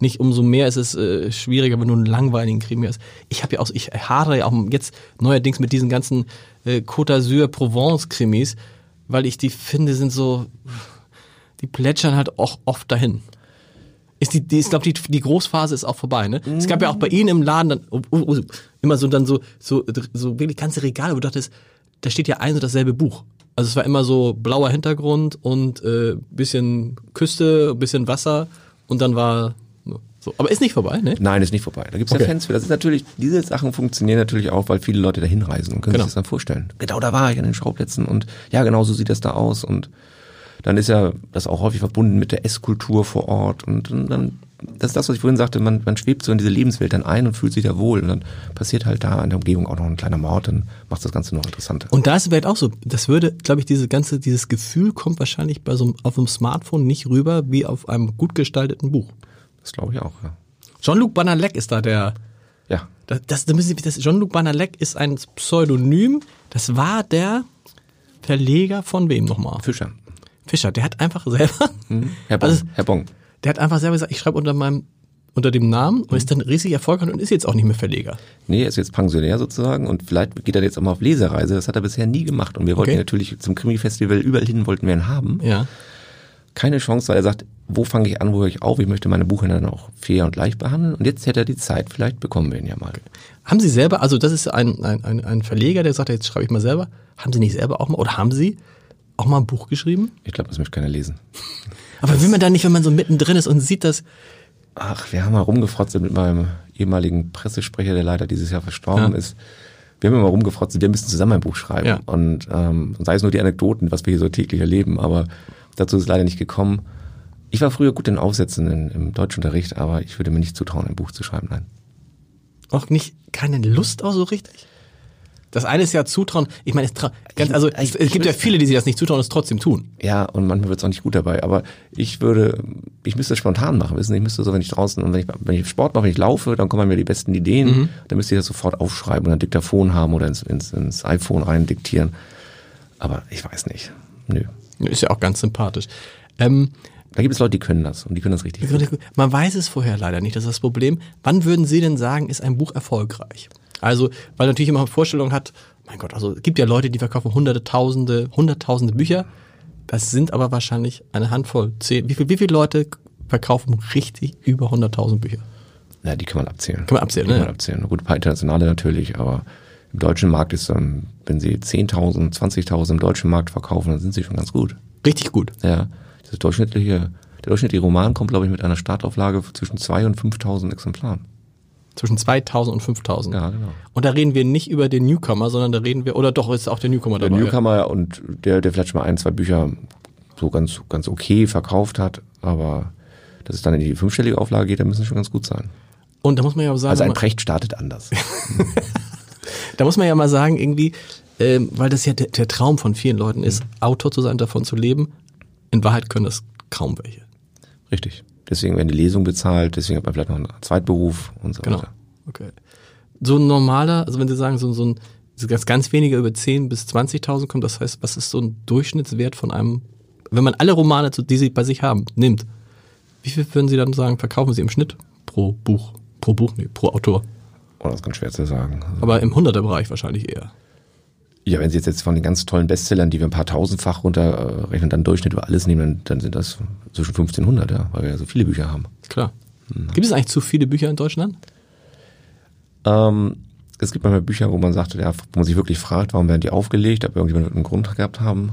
Nicht umso mehr ist es äh, schwieriger, wenn du einen langweiligen Krimi hast. Ich habe ja auch, ich hadere ja auch jetzt neuerdings mit diesen ganzen äh, Côte d'Azur Provence Krimis, weil ich die finde, sind so, die plätschern halt auch oft dahin. Ist die, die ich glaube, die, die Großphase ist auch vorbei, ne? Es gab ja auch bei Ihnen im Laden dann oh, oh, oh, immer so dann so, so, so wirklich ganze Regale, wo du dachtest, da steht ja ein und dasselbe Buch. Also es war immer so blauer Hintergrund und äh, bisschen Küste, bisschen Wasser und dann war so. Aber ist nicht vorbei, ne? Nein, ist nicht vorbei. Da gibt's Okay. ja Fans für. Das ist natürlich, diese Sachen funktionieren natürlich auch, weil viele Leute dahin reisen und können Genau. sich das dann vorstellen. Genau, da war ich an den Schauplätzen und ja, genau so sieht das da aus und dann ist ja das auch häufig verbunden mit der Esskultur vor Ort und, und dann, das ist das, was ich vorhin sagte, man, man schwebt so in diese Lebenswelt dann ein und fühlt sich da wohl und dann passiert halt da in der Umgebung auch noch ein kleiner Mord, dann macht das Ganze noch interessanter. Und da ist es vielleicht auch so, das würde, glaube ich, diese ganze, dieses Gefühl kommt wahrscheinlich bei so einem, auf einem Smartphone nicht rüber wie auf einem gut gestalteten Buch. Das glaube ich auch, ja. Jean-Luc Banalek ist da der, Ja, das, das, das Jean-Luc Banalek ist ein Pseudonym, das war der Verleger von wem nochmal? Fischer. Fischer, der hat einfach selber, (laughs) Herr Bong, Also- Herr Bong. der hat einfach selber gesagt, ich schreibe unter meinem, unter dem Namen und ist dann riesig erfolgreich und ist jetzt auch nicht mehr Verleger. Nee, er ist jetzt Pensionär sozusagen und vielleicht geht er jetzt auch mal auf Lesereise. Das hat er bisher nie gemacht. Und wir wollten Okay. natürlich zum Krimi-Festival überall hin, wollten wir ihn haben. Ja. Keine Chance, weil er sagt, wo fange ich an, wo höre ich auf? Ich möchte meine Buchhändler dann auch fair und leicht behandeln. Und jetzt hätte er die Zeit. Vielleicht bekommen wir ihn ja mal. Haben Sie selber, also das ist ein, ein, ein, ein Verleger, der sagt, jetzt schreibe ich mal selber. Haben Sie nicht selber auch mal, oder haben Sie auch mal ein Buch geschrieben? Ich glaube, das möchte keiner lesen. (laughs) Aber will man da nicht, wenn man so mittendrin ist und sieht das, Ach, wir haben mal rumgefrotzt mit meinem ehemaligen Pressesprecher, der leider dieses Jahr verstorben Ja. ist. Wir haben immer rumgefrotzt, wir müssen zusammen ein Buch schreiben. Ja. Und ähm, sei es nur die Anekdoten, was wir hier so täglich erleben, aber dazu ist es leider nicht gekommen. Ich war früher gut in Aufsätzen in, im Deutschunterricht, aber ich würde mir nicht zutrauen, ein Buch zu schreiben, nein. auch nicht keine Lust auch so richtig? Das eine ist ja Zutrauen. Ich meine, es, ganz, also, es, gibt ja viele, die sich das nicht zutrauen und es trotzdem tun. Ja, und manchmal wird es auch nicht gut dabei. Aber ich würde, ich müsste es spontan machen, wissen Sie? Ich müsste so, wenn ich draußen, und wenn ich, wenn ich Sport mache, wenn ich laufe, dann kommen mir die besten Ideen. Mhm. Dann müsste ich das sofort aufschreiben und ein Diktafon haben oder ins, ins, ins iPhone rein diktieren. Aber ich weiß nicht. Nö. Ist ja auch ganz sympathisch. Ähm, Da gibt es Leute, die können das und die können das richtig gut. man weiß es vorher leider nicht, das ist das Problem. Wann würden Sie denn sagen, ist ein Buch erfolgreich? Also, weil natürlich immer eine Vorstellung hat, mein Gott, also es gibt ja Leute, die verkaufen hunderte, tausende, hunderttausende Bücher. Das sind aber wahrscheinlich eine Handvoll. Zehn. Wie, viel, wie viele Leute verkaufen richtig über 100.000 Bücher? Ja, die kann man abzählen. Kann man abzählen, Die kann ne? man abzählen. Gut, ein paar internationale natürlich, aber Im deutschen Markt ist dann, wenn Sie 10.000, 20.000 im deutschen Markt verkaufen, dann sind Sie schon ganz gut. Richtig gut. Ja, das durchschnittliche, der durchschnittliche Roman kommt, glaube ich, mit einer Startauflage zwischen 2.000 und 5.000 Exemplaren. Zwischen 2000 und 5000. Ja, genau. Und da reden wir nicht über den Newcomer, sondern da reden wir, oder doch ist auch der Newcomer Der dabei. Newcomer und der, der vielleicht schon mal ein, zwei Bücher so ganz, ganz okay verkauft hat, aber dass es dann in die fünfstellige Auflage geht, da müssen schon ganz gut sein. Und da muss man ja auch sagen, Also ein Precht startet anders. (laughs) da muss man ja mal sagen, irgendwie, ähm, weil das ja der, der Traum von vielen Leuten ist, Autor zu sein, davon zu leben. In Wahrheit können das kaum welche. Richtig. Deswegen werden die Lesungen bezahlt, deswegen hat man vielleicht noch einen Zweitberuf und so Genau. weiter. Okay. So ein normaler, also wenn Sie sagen, so, so ein ganz, ganz weniger über 10 bis 20.000 kommt, das heißt, was ist so ein Durchschnittswert von einem, wenn man alle Romane, die Sie bei sich haben, nimmt, wie viel würden Sie dann sagen, verkaufen Sie im Schnitt pro Buch? Pro Buch, nee, pro Autor. Oh, das ist ganz schwer zu sagen. Also, Aber im 100er-Bereich wahrscheinlich eher. Ja, wenn Sie jetzt, jetzt von den ganz tollen Bestsellern, die wir ein paar tausendfach runterrechnen, dann Durchschnitt über alles nehmen, dann, sind das zwischen 1500, ja, weil wir ja so viele Bücher haben. Klar. Gibt es eigentlich zu viele Bücher in Deutschland? Ähm, es gibt manchmal Bücher, wo man sagt, ja, wo man sich wirklich fragt, warum werden die aufgelegt, ob irgendjemand einen Grund gehabt haben.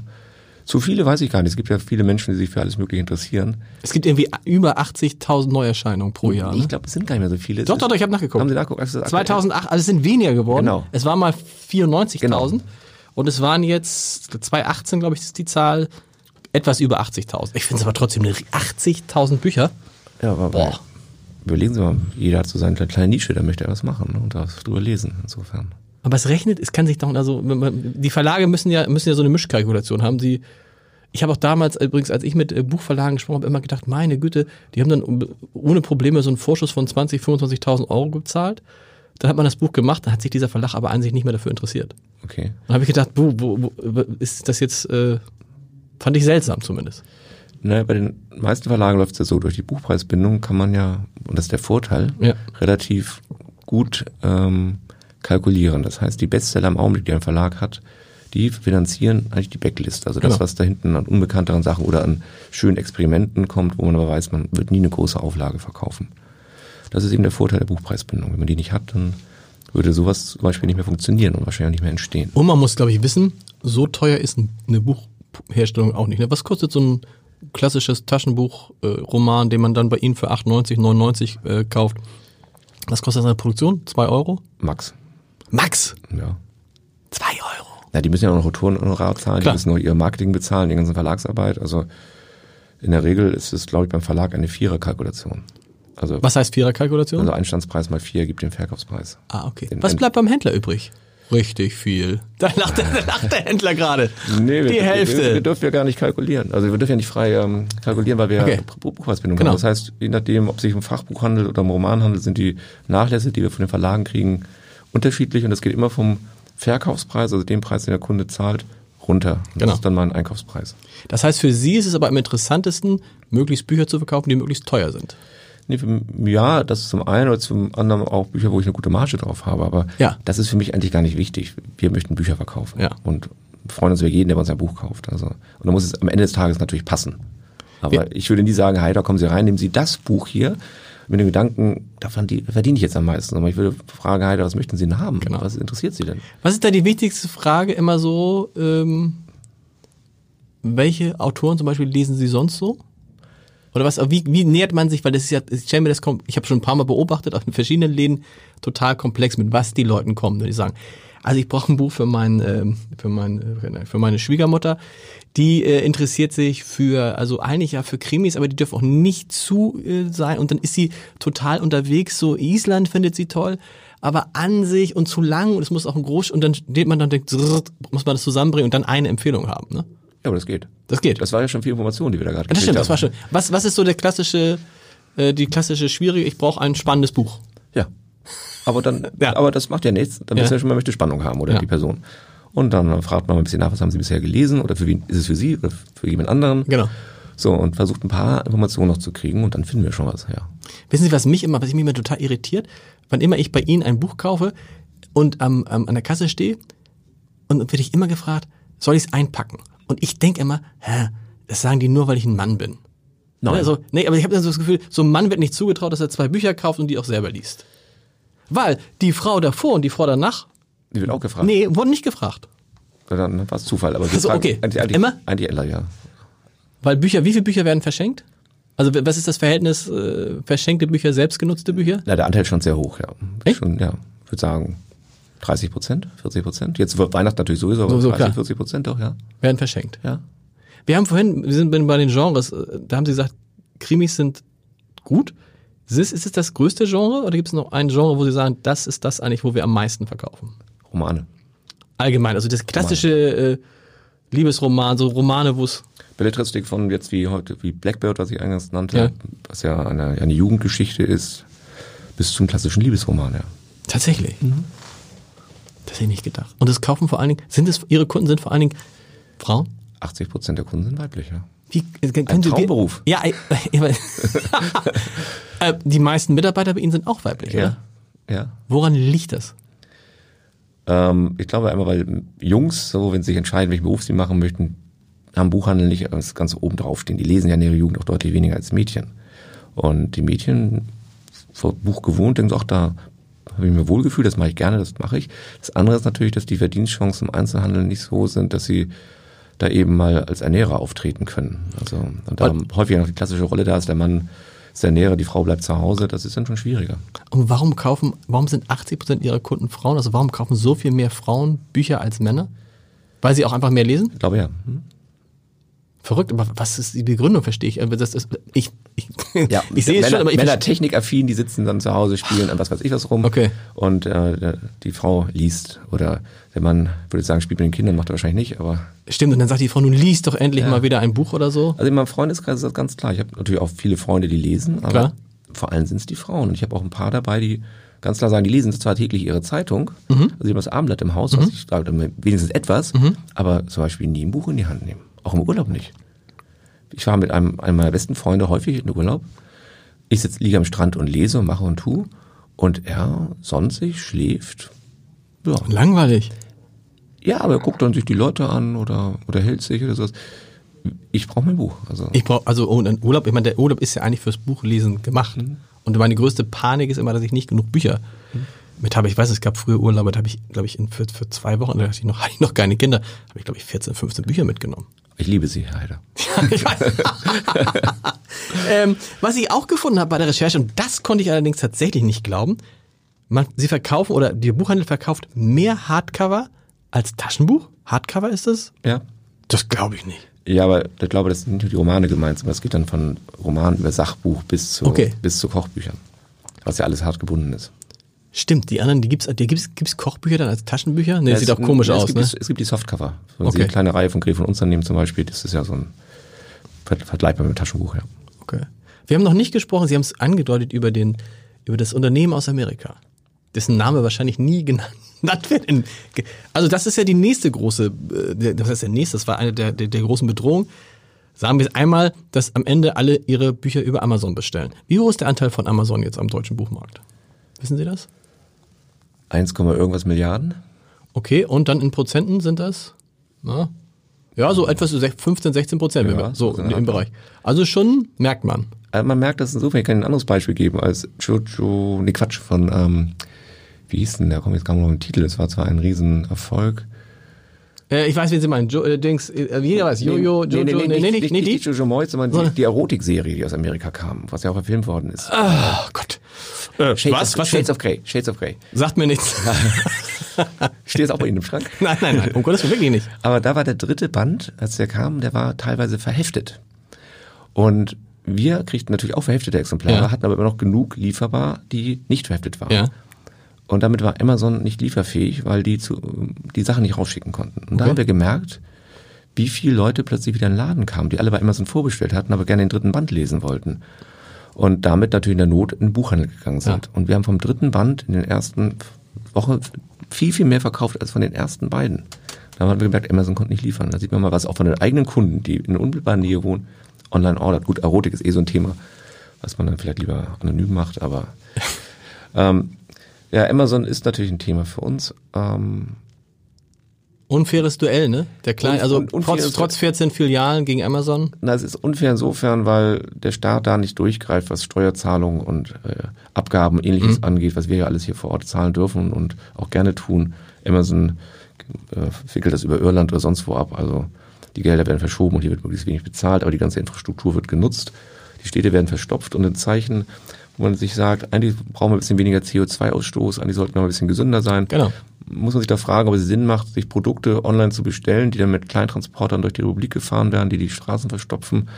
Zu viele weiß ich gar nicht. Es gibt ja viele Menschen, die sich für alles Mögliche interessieren. Es gibt irgendwie über 80.000 Neuerscheinungen pro Jahr. Ne? Ich glaube, es sind gar nicht mehr so viele. Es Doch, doch, doch, ich habe nachgeguckt. Haben Sie nachgeguckt? Also, 2008, also es sind weniger geworden. Genau. Es war mal 94.000 Genau. und es waren jetzt 2018, glaube ich, ist die Zahl etwas über 80.000. Ich finde es aber trotzdem eine 80.000 Bücher. Ja, aber Boah. überlegen Sie mal, jeder hat so seine kleine Nische, da möchte er was machen ne, und da was drüber lesen, insofern. Aber es rechnet, es kann sich doch, also die Verlage müssen ja, müssen ja so eine Mischkalkulation haben. Die, ich habe auch damals übrigens, als ich mit äh, Buchverlagen gesprochen habe, immer gedacht, meine Güte, die haben dann ohne Probleme so einen Vorschuss von 20.000, 25.000 Euro gezahlt. Dann hat man das Buch gemacht, dann hat sich dieser Verlag aber an sich nicht mehr dafür interessiert. Okay. Dann habe ich gedacht, wo, wo, wo, ist das jetzt, äh, fand ich seltsam zumindest. Naja, bei den meisten Verlagen läuft es ja so, durch die Buchpreisbindung kann man ja, und das ist der Vorteil, Ja. relativ gut ähm, kalkulieren. Das heißt, die Bestseller im Augenblick, die ein Verlag hat, die finanzieren eigentlich die Backlist. Also das, Genau. was da hinten an unbekannteren Sachen oder an schönen Experimenten kommt, wo man aber weiß, man wird nie eine große Auflage verkaufen. Das ist eben der Vorteil der Buchpreisbindung. Wenn man die nicht hat, dann würde sowas zum Beispiel nicht mehr funktionieren und wahrscheinlich auch nicht mehr entstehen. Und man muss, glaube ich, wissen, so teuer ist ein- eine Buchherstellung auch nicht. Ne? Was kostet so ein klassisches Taschenbuch-Roman, äh, den man dann bei Ihnen für 8,90, 99 äh, kauft? Was kostet seine Produktion? Zwei Euro? Max. Max! Ja. Zwei Euro. Ja, die müssen ja auch noch Autorenhonorar zahlen, Klar. die müssen noch ihr Marketing bezahlen, die ganze Verlagsarbeit. Also in der Regel ist es, glaube ich, beim Verlag eine Viererkalkulation. Also, Was heißt Viererkalkulation? also Einstandspreis mal vier gibt den Verkaufspreis. ah, okay. Den- Was bleibt beim Händler übrig? Richtig viel. (laughs) Da lacht der, da lacht der Händler gerade. Nee, wir, Die Hälfte. Wir, wir dürfen ja gar nicht kalkulieren. Also wir dürfen ja nicht frei ähm, kalkulieren, weil wir Okay. Buchpreisbindung Genau. haben. Das heißt, je nachdem, ob es sich um Fachbuch handelt oder um Roman handelt, sind die Nachlässe, die wir von den Verlagen kriegen, unterschiedlich. Und das geht immer vom Verkaufspreis, also dem Preis, den der Kunde zahlt, runter. Und Genau. Das ist dann mal ein Einkaufspreis. Das heißt, für Sie ist es aber am interessantesten, möglichst Bücher zu verkaufen, die möglichst teuer sind. Nee, für, ja, das ist zum einen oder zum anderen auch Bücher, wo ich eine gute Marge drauf habe. Aber Ja. das ist für mich eigentlich gar nicht wichtig. Wir möchten Bücher verkaufen. Ja. Und freuen uns über jeden, der uns ein Buch kauft. Also, und dann muss es am Ende des Tages natürlich passen. Aber Ja. ich würde nie sagen, hey, da kommen Sie rein, nehmen Sie das Buch hier mit dem Gedanken, davon die, verdiene ich jetzt am meisten. Aber ich würde fragen, Heider, was möchten Sie denn haben? Genau. Was interessiert Sie denn? Was ist da die wichtigste Frage immer so? Ähm, welche Autoren zum Beispiel lesen Sie sonst so? Oder was? Wie, wie nähert man sich? Weil das ist ja, ich stelle mir das, ich habe schon ein paar Mal beobachtet, in verschiedenen Läden, total komplex, mit was die Leuten kommen. Die sagen, also ich brauche ein Buch für mein, ähm, für mein, äh, für meine Schwiegermutter. Die äh, interessiert sich für, also eigentlich ja für Krimis, aber die dürfen auch nicht zu äh, sein. Und dann ist sie total unterwegs. So Island findet sie toll, aber an sich und zu lang. Und es muss auch ein Groß und dann steht man dann denkt, muss man das zusammenbringen und dann eine Empfehlung haben. Ne? Ja, aber das geht. Das geht. Das war ja schon viel Information, die wir da gerade Das stimmt, gekriegt das war haben. schön. Was, was ist so der klassische, äh, die klassische schwierige, ich brauche ein spannendes Buch. Ja. Aber dann, (laughs) Ja. aber das macht ja nichts. Dann Ja. wissen wir schon, man möchte Spannung haben oder Ja. die Person. Und dann fragt man mal ein bisschen nach, was haben Sie bisher gelesen oder für wen ist es für Sie oder für jemand anderen. Genau. So, und versucht ein paar Informationen noch zu kriegen und dann finden wir schon was, ja. Wissen Sie, was mich immer, was mich immer total irritiert? Wann immer ich bei Ihnen ein Buch kaufe und am, am, an der Kasse stehe und werde ich immer gefragt, soll ich es einpacken? Und ich denke immer, hä, das sagen die nur, weil ich ein Mann bin. Nein. Ne, Also, nee, aber ich habe dann so das Gefühl, so ein Mann wird nicht zugetraut, dass er zwei Bücher kauft und die auch selber liest. Weil die Frau davor und die Frau danach, Die wird auch gefragt. Nee, wurden nicht gefragt. Dann war es Zufall. Aber Also, fragen okay. Eigentlich, eigentlich, Immer? Eigentlich Ella, ja. Weil Bücher, wie viele Bücher werden verschenkt? Also was ist das Verhältnis äh, verschenkte Bücher, selbstgenutzte Bücher? Na, der Anteil ist schon sehr hoch, ja. Echt? Schon, ja, ich würde sagen 30 Prozent, 40 Prozent. Jetzt wird Weihnachten natürlich sowieso, aber So- so 30, klar. 40 Prozent doch, ja. Werden verschenkt. Ja. Wir haben vorhin, wir sind bei den Genres, äh, da haben Sie gesagt, Krimis sind gut. Ist es, ist es das größte Genre oder gibt es noch ein Genre, wo Sie sagen, das ist das eigentlich, wo wir am meisten verkaufen? Romane. Allgemein, also das klassische äh, Liebesroman, so Romane, wo es Belletristik von jetzt wie heute, wie Blackbird, was ich eingangs nannte, Ja. was ja eine, eine Jugendgeschichte ist, bis zum klassischen Liebesroman, ja. tatsächlich. Das hätte ich nicht gedacht. Und das kaufen vor allen Dingen, sind es, Ihre Kunden sind vor allen Dingen Frauen? 80 Prozent der Kunden sind weiblich, ja. Wie, äh, können Ein Sie- Traumberuf. Ja, äh, (laughs) (laughs) (laughs) äh, die meisten Mitarbeiter bei Ihnen sind auch weiblich, oder? Ja. Woran liegt das? Ähm, ich glaube einmal, weil Jungs, so wenn sie sich entscheiden, welchen Beruf sie machen möchten, haben Buchhandel nicht ganz, oben drauf stehen. Die lesen ja in ihrer Jugend auch deutlich weniger als Mädchen. Und die Mädchen, vor Buch gewohnt, denken so, ach, da habe ich mir wohlgefühlt, das mache ich gerne, das mache ich. Das andere ist natürlich, dass die Verdienstchancen im Einzelhandel nicht so sind, dass sie da eben mal als Ernährer auftreten können. Also und da häufig noch die klassische Rolle da ist, der Mann der Ernährer, die Frau bleibt zu Hause, das ist dann schon schwieriger. Und warum kaufen, warum sind 80 Prozent Ihrer Kunden Frauen? Also warum kaufen so viel mehr Frauen Bücher als Männer? Weil sie auch einfach mehr lesen? Ich glaube ja. Hm? Verrückt, aber was ist die Begründung, verstehe ich. Aber Das ist, ich, ich, (laughs) Ja, ich sehe es Männer, schon, aber ich Männer technikaffin, die sitzen dann zu Hause, spielen an was weiß ich was rum. Okay. Und äh, die Frau liest. Oder der Mann würde sagen, spielt mit den Kindern, macht er wahrscheinlich nicht, aber. Stimmt, und dann sagt die Frau, nun liest doch endlich Ja. mal wieder ein Buch oder so. Also in meinem Freundeskreis ist das ganz klar. Ich habe natürlich auch viele Freunde, die lesen, aber Klar. vor allem sind es die Frauen. Und ich habe auch ein paar dabei, die ganz klar sagen, die lesen zwar täglich ihre Zeitung, Mhm. also sie haben das Abendblatt im Haus, was ich sage, wenigstens etwas, Mhm. aber zum Beispiel nie ein Buch in die Hand nehmen. Auch im Urlaub nicht. Ich war mit einem, einem meiner besten Freunde häufig in Urlaub. Ich sitze, liege am Strand und lese und mache und tu. Und er sonstig schläft. Ja. Langweilig. ja, aber er guckt dann sich die Leute an oder, oder hält sich oder sowas. Ich brauche mein Buch. Also Ich brauche, also oh, ein Urlaub, ich meine, der Urlaub ist ja eigentlich fürs Buchlesen gemacht. Mhm. Und meine größte Panik ist immer, dass ich nicht genug Bücher mit habe. Ich weiß, es gab früher Urlaube, da habe ich, glaube ich, in, für, für zwei Wochen, da hatte ich noch, (laughs) hatte ich noch keine Kinder, habe ich, glaube ich, 14, 15 Bücher mitgenommen. Ich liebe sie, Herr Heider. (laughs) Ähm, was ich auch gefunden habe bei der Recherche, und das konnte ich allerdings tatsächlich nicht glauben, man, sie verkaufen oder der Buchhandel verkauft mehr Hardcover als Taschenbuch. Hardcover ist es? Ja. Das glaube ich nicht. Ja, aber ich glaube, das sind nicht nur die Romane gemeint, sondern es geht dann von Roman über Sachbuch bis zu, Okay. bis zu Kochbüchern. Was ja alles hart gebunden ist. Stimmt, die anderen, die gibt's, die gibt's, gibt's Kochbücher dann als Taschenbücher? Nee, Ja, sieht es- auch komisch ja, aus, es gibt, ne? Es gibt die Softcover. Wenn Okay. Sie eine kleine Reihe von Griff und Unser nehmen zum Beispiel, das ist ja so ein ver- vergleichbar mit dem Taschenbuch, ja. Okay. Wir haben noch nicht gesprochen, Sie haben es angedeutet über den, über das Unternehmen aus Amerika, dessen Name wahrscheinlich nie genannt (laughs) wird. In, also das ist ja die nächste große, äh, das ist der nächste, das war eine der, der, der großen Bedrohungen. Sagen wir es einmal, dass am Ende alle ihre Bücher über Amazon bestellen. Wie hoch ist der Anteil von Amazon jetzt am deutschen Buchmarkt? Wissen Sie das? 1, irgendwas Milliarden. Okay, und dann in Prozenten sind das? Na? Ja, so etwas so sech- 15, 16 Prozent, Ja, so in im der Bereich. Also schon merkt man. Also man merkt das insofern, ich kann ein anderes Beispiel geben, als Jojo, nee Quatsch, von, ähm, wie hieß denn der, komm jetzt kam noch ein Titel, es war zwar ein Riesenerfolg. Äh, ich weiß, wen Sie meinen. Jo, äh, Dings, äh, jeder weiß. Jojo, Jojo, nee, nee, nee, nicht, nicht, nicht, nicht die. Jojo Moyes, sondern die, die Erotikserie, die aus Amerika kam, was ja auch verfilmt worden ist. Oh Gott. Äh, Shades, was? of, Was? Shades denn? of Grey, Shades of Grey. Sagt mir nichts. (laughs) Steht es auch bei Ihnen im Schrank? (laughs) nein, nein, nein. Um Gottes Willen wirklich nicht. Aber da war der dritte Band, als der kam, der war teilweise verheftet. Und wir kriegten natürlich auch verheftete Exemplare, Ja. hatten aber immer noch genug lieferbar, die nicht verheftet waren. Ja. Und damit war Amazon nicht lieferfähig, weil die zu, die Sachen nicht rausschicken konnten. Und da Okay. haben wir gemerkt, wie viele Leute plötzlich wieder in den Laden kamen, die alle bei Amazon vorbestellt hatten, aber gerne den dritten Band lesen wollten. Und damit natürlich in der Not in den Buchhandel gegangen sind. Ja. Und wir haben vom dritten Band in den ersten Wochen viel, viel mehr verkauft als von den ersten beiden. Da haben wir gemerkt, Amazon konnte nicht liefern. Da sieht man mal, was auch von den eigenen Kunden, die in unmittelbarer Nähe wohnen, online ordert. Gut, Erotik ist eh so ein Thema, was man dann vielleicht lieber anonym macht, aber (laughs) ähm, ja, Amazon ist natürlich ein Thema für uns. Ähm, Unfaires Duell, ne? Der kleine, also un- trotz, trotz 14 Filialen gegen Amazon. na, es ist unfair insofern, weil der Staat da nicht durchgreift, was Steuerzahlungen und äh, Abgaben und ähnliches angeht, was wir ja alles hier vor Ort zahlen dürfen und auch gerne tun. Amazon äh, wickelt das über Irland oder sonst wo ab. Also die Gelder werden verschoben und hier wird möglichst wenig bezahlt, aber die ganze Infrastruktur wird genutzt. Die Städte werden verstopft und ein Zeichen, wo man sich sagt, eigentlich brauchen wir ein bisschen weniger CO2-Ausstoß, eigentlich sollten wir ein bisschen gesünder sein. Genau. Muss man sich da fragen, ob es Sinn macht, sich Produkte online zu bestellen, die dann mit Kleintransportern durch die Republik gefahren werden, die die Straßen verstopfen,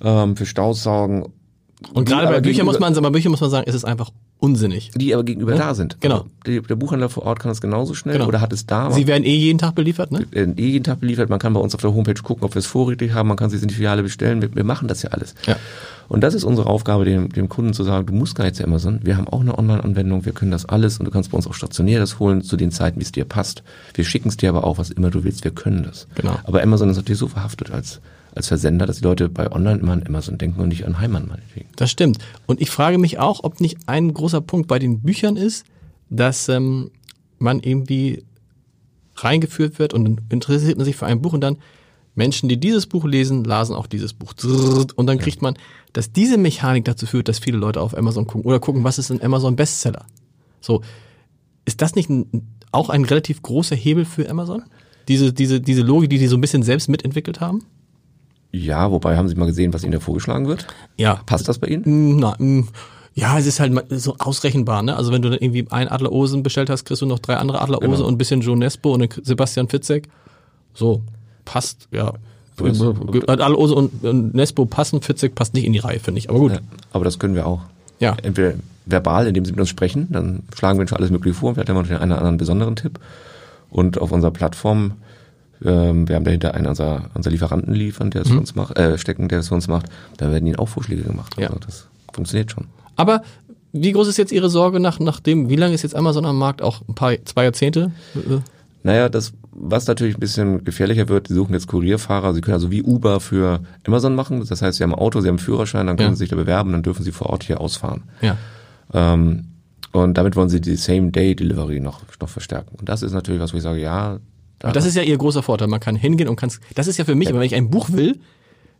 ähm, für Staus sorgen. Und gerade bei Büchern muss man, bei Büchern muss man sagen, ist es einfach unsinnig. Die aber gegenüber Ja, da sind. genau. Also der Buchhändler vor Ort kann das genauso schnell Genau. oder hat es da. Sie werden eh jeden Tag beliefert, ne? werden eh jeden Tag beliefert. Man kann bei uns auf der Homepage gucken, ob wir es vorrätig haben. Man kann sich in die Filiale bestellen. Wir, wir machen das ja alles. Ja. Und das ist unsere Aufgabe, dem, dem Kunden zu sagen, du musst gar nicht zu Amazon. Wir haben auch eine Online-Anwendung. Wir können das alles und du kannst bei uns auch stationär das holen zu den Zeiten, wie es dir passt. Wir schicken es dir aber auch, was immer du willst. Wir können das. Genau. Aber Amazon ist natürlich so verhaftet als, als Versender, dass die Leute bei Online immer an Amazon denken und nicht an Heimann meinetwegen. Das stimmt. Und ich frage mich auch, ob nicht ein großer Punkt bei den Büchern ist, dass ähm, man irgendwie reingeführt wird und dann interessiert man sich für ein Buch und dann Menschen, die dieses Buch lesen, lasen auch dieses Buch. Und dann kriegt man, dass diese Mechanik dazu führt, dass viele Leute auf Amazon gucken oder gucken, was ist ein Amazon Bestseller. So, ist das nicht ein, auch ein relativ großer Hebel für Amazon? Diese, diese, diese Logik, die die so ein bisschen selbst mitentwickelt haben? Ja, wobei haben Sie mal gesehen, was Ihnen da vorgeschlagen wird? Ja. Passt das bei Ihnen? Mm, Na, mm, ja, es ist halt so ausrechenbar, ne? Also wenn du dann irgendwie ein Adler Osen bestellt hast, kriegst du noch drei andere Adler Ose Genau. und ein bisschen Joe Nesbo und einen Sebastian Fitzek. So, passt, ja. So. Adler und, und Nesbo passen, Fitzek passt nicht in die Reihe, finde ich. Aber gut. Ja, aber das können wir auch. Ja. Entweder verbal, indem sie mit uns sprechen, dann schlagen wir schon alles Mögliche vor und vielleicht haben wir noch den einen oder anderen besonderen Tipp. Und auf unserer Plattform, ähm, wir haben dahinter einen unserer, unserer Lieferanten liefern, der es für uns macht, äh, stecken, der es für uns macht, da werden ihnen auch Vorschläge gemacht. Ja. Also das funktioniert schon. Aber wie groß ist jetzt Ihre Sorge nach, nach dem, wie lange ist jetzt Amazon am Markt? Auch ein paar, zwei Jahrzehnte? Naja, das, was natürlich ein bisschen gefährlicher wird, die suchen jetzt Kurierfahrer. Sie können also wie Uber für Amazon machen. Das heißt, sie haben ein Auto, sie haben einen Führerschein, dann können Ja. sie sich da bewerben, dann dürfen sie vor Ort hier ausfahren. Ja. Ähm, und damit wollen sie die Same-Day-Delivery noch, noch verstärken. Und das ist natürlich was, wo ich sage, ja, da, das ist ja ihr großer Vorteil. Man kann hingehen und kann Das ist ja für mich, wenn ich ein Buch will,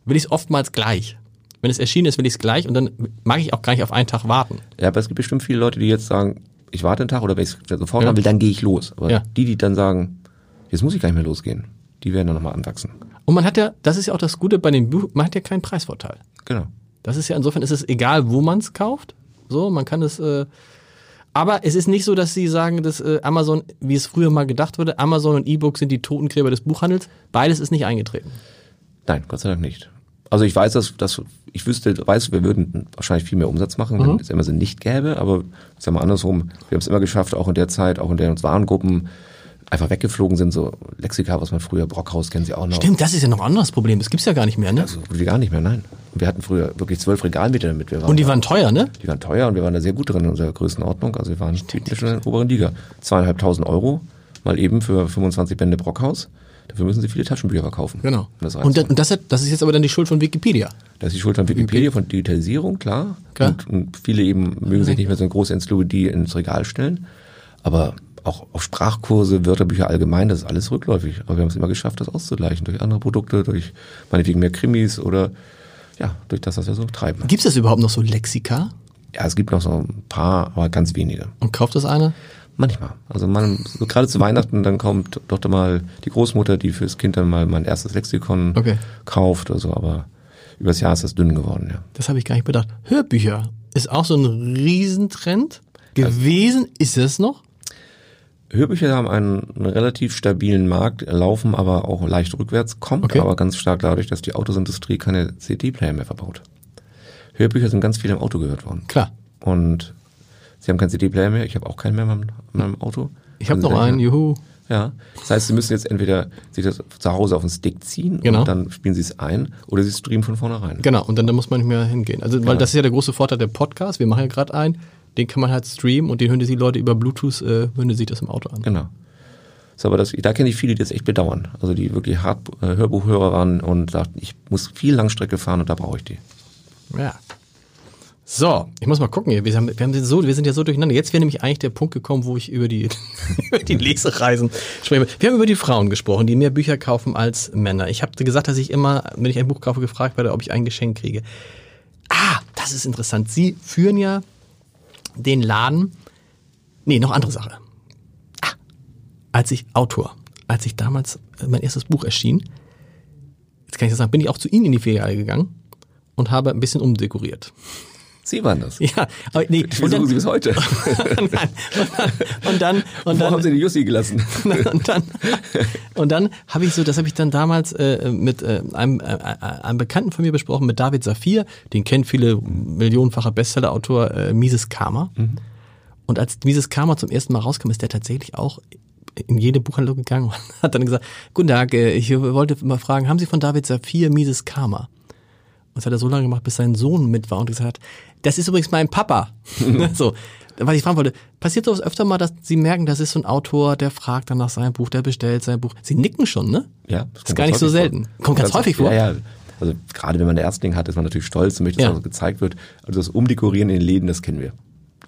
will ich es oftmals gleich. Wenn es erschienen ist, will ich es gleich und dann mag ich auch gar nicht auf einen Tag warten. ja, aber es gibt bestimmt viele Leute, die jetzt sagen, ich warte einen Tag oder wenn ich es sofort Ja. haben will, dann gehe ich los. Aber Ja. die, die dann sagen, jetzt muss ich gar nicht mehr losgehen, die werden dann nochmal anwachsen. Und man hat ja, das ist ja auch das Gute bei dem Buch, man hat ja keinen Preisvorteil. Genau. Das ist ja insofern ist es egal, wo man es kauft. So, man kann es. Äh, aber es ist nicht so, dass sie sagen, dass äh, Amazon, wie es früher mal gedacht wurde, Amazon und E-Book sind die Totengräber des Buchhandels. Beides ist nicht eingetreten. Nein, Gott sei Dank nicht. Also ich weiß, dass, dass ich wüsste, weiß, wir würden wahrscheinlich viel mehr Umsatz machen, wenn es Amazon nicht gäbe, aber sagen wir mal andersrum, wir haben es immer geschafft, auch in der Zeit, auch in der uns Warengruppen einfach weggeflogen sind, so Lexika, was man früher, Brockhaus kennen Sie auch noch. Stimmt, das ist ja noch ein anderes Problem. Das gibt's ja gar nicht mehr, ne? Also gut wie gar nicht mehr, nein. Wir hatten früher wirklich zwölf Regalmeter damit. Wir waren Und die da- waren teuer, ne? die waren teuer und wir waren da sehr gut drin in unserer Größenordnung. Also wir waren schon in der oberen Liga. Zweieinhalbtausend Euro mal eben für 25 Bände Brockhaus. Dafür müssen sie viele Taschenbücher verkaufen. Genau. Das, Und, das, und das, hat, das ist jetzt aber dann die Schuld von Wikipedia. das ist die Schuld an Wikipedia von Digitalisierung, klar. Klar. Und, und viele eben mögen sich nicht mehr so eine große Enzyklopädie ins Regal stellen. Aber auch auf Sprachkurse, Wörterbücher allgemein, das ist alles rückläufig. Aber wir haben es immer geschafft, das auszugleichen durch andere Produkte, durch meinetwegen mehr Krimis oder ja, durch das, was wir so treiben. Gibt's das überhaupt noch so Lexika? Ja, es gibt noch so ein paar, aber ganz wenige. Und kauft das einer? Manchmal. Also man, so gerade zu Weihnachten, dann kommt doch mal die Großmutter, die fürs Kind dann mal mein erstes Lexikon Okay. kauft oder so, aber übers Jahr ist das dünn geworden, ja. Das habe ich gar nicht bedacht. Hörbücher ist auch so ein Riesentrend gewesen. Ist es noch? Hörbücher haben einen, relativ stabilen Markt, laufen aber auch leicht rückwärts, kommt Okay. aber ganz stark dadurch, dass die Autosindustrie keine CD-Player mehr verbaut. Hörbücher sind ganz viel im Auto gehört worden. Klar. Und sie haben keinen CD-Player mehr, ich habe auch keinen mehr in meinem, in meinem Auto. Ich habe Also noch einen, juhu. Ja, das heißt, Sie müssen jetzt entweder sich das zu Hause auf den Stick ziehen Genau. und dann spielen Sie es ein oder Sie streamen von vornherein. Genau, und dann da muss man nicht mehr hingehen. Also, weil Genau. das ist ja der große Vorteil der Podcast. Wir machen ja gerade einen, den kann man halt streamen und den hören die Leute über Bluetooth, äh, hören die sich das im Auto an. Genau. So, aber das, da kenne ich viele, die das echt bedauern. Also die wirklich hart äh, Hörbuchhörer waren und sagten, ich muss viel Langstrecke fahren und da brauche ich die. Ja. So, ich muss mal gucken hier. Wir, haben, wir, haben so, wir sind ja so durcheinander. Jetzt wäre nämlich eigentlich der Punkt gekommen, wo ich über die, (laughs) über die Lesereisen spreche. Wir haben über die Frauen gesprochen, die mehr Bücher kaufen als Männer. Ich habe gesagt, dass ich immer, wenn ich ein Buch kaufe, gefragt werde, ob ich ein Geschenk kriege. Ah, das ist interessant. Sie führen ja den Laden. Nee, noch andere Sache. Ah, als ich Autor, als ich damals äh, mein erstes Buch erschien, jetzt kann ich das sagen, bin ich auch zu Ihnen in die Filiale gegangen und habe ein bisschen umdekoriert. Sie waren das. Ja, aber nee. Ich versuche Sie bis heute. Und dann, und dann, und Wo haben Sie die Jussi gelassen? und dann, und dann habe ich so, das habe ich dann damals äh, mit äh, einem, äh, einem Bekannten von mir besprochen, mit David Safir, den kennen viele millionenfacher Bestsellerautor äh, Mises Karma. Und als Mises Karma zum ersten Mal rauskam, ist der tatsächlich auch in jede Buchhandlung gegangen (laughs) und hat dann gesagt, guten Tag, äh, ich wollte mal fragen, haben Sie von David Safir Mises Karma? Und das hat er so lange gemacht, bis sein Sohn mit war und gesagt hat, das ist übrigens mein Papa. (laughs) (laughs) so, was ich fragen wollte, passiert sowas öfter mal, dass Sie merken, das ist so ein Autor, der fragt dann nach seinem Buch, der bestellt sein Buch. Sie nicken schon, ne? Ja, Das ist gar nicht so selten. Kommt ganz häufig vor. Ja, ja. Also gerade wenn man einen Erstling hat, ist man natürlich stolz und möchte, dass Ja. das gezeigt wird. Also das Umdekorieren in den Läden, das kennen wir.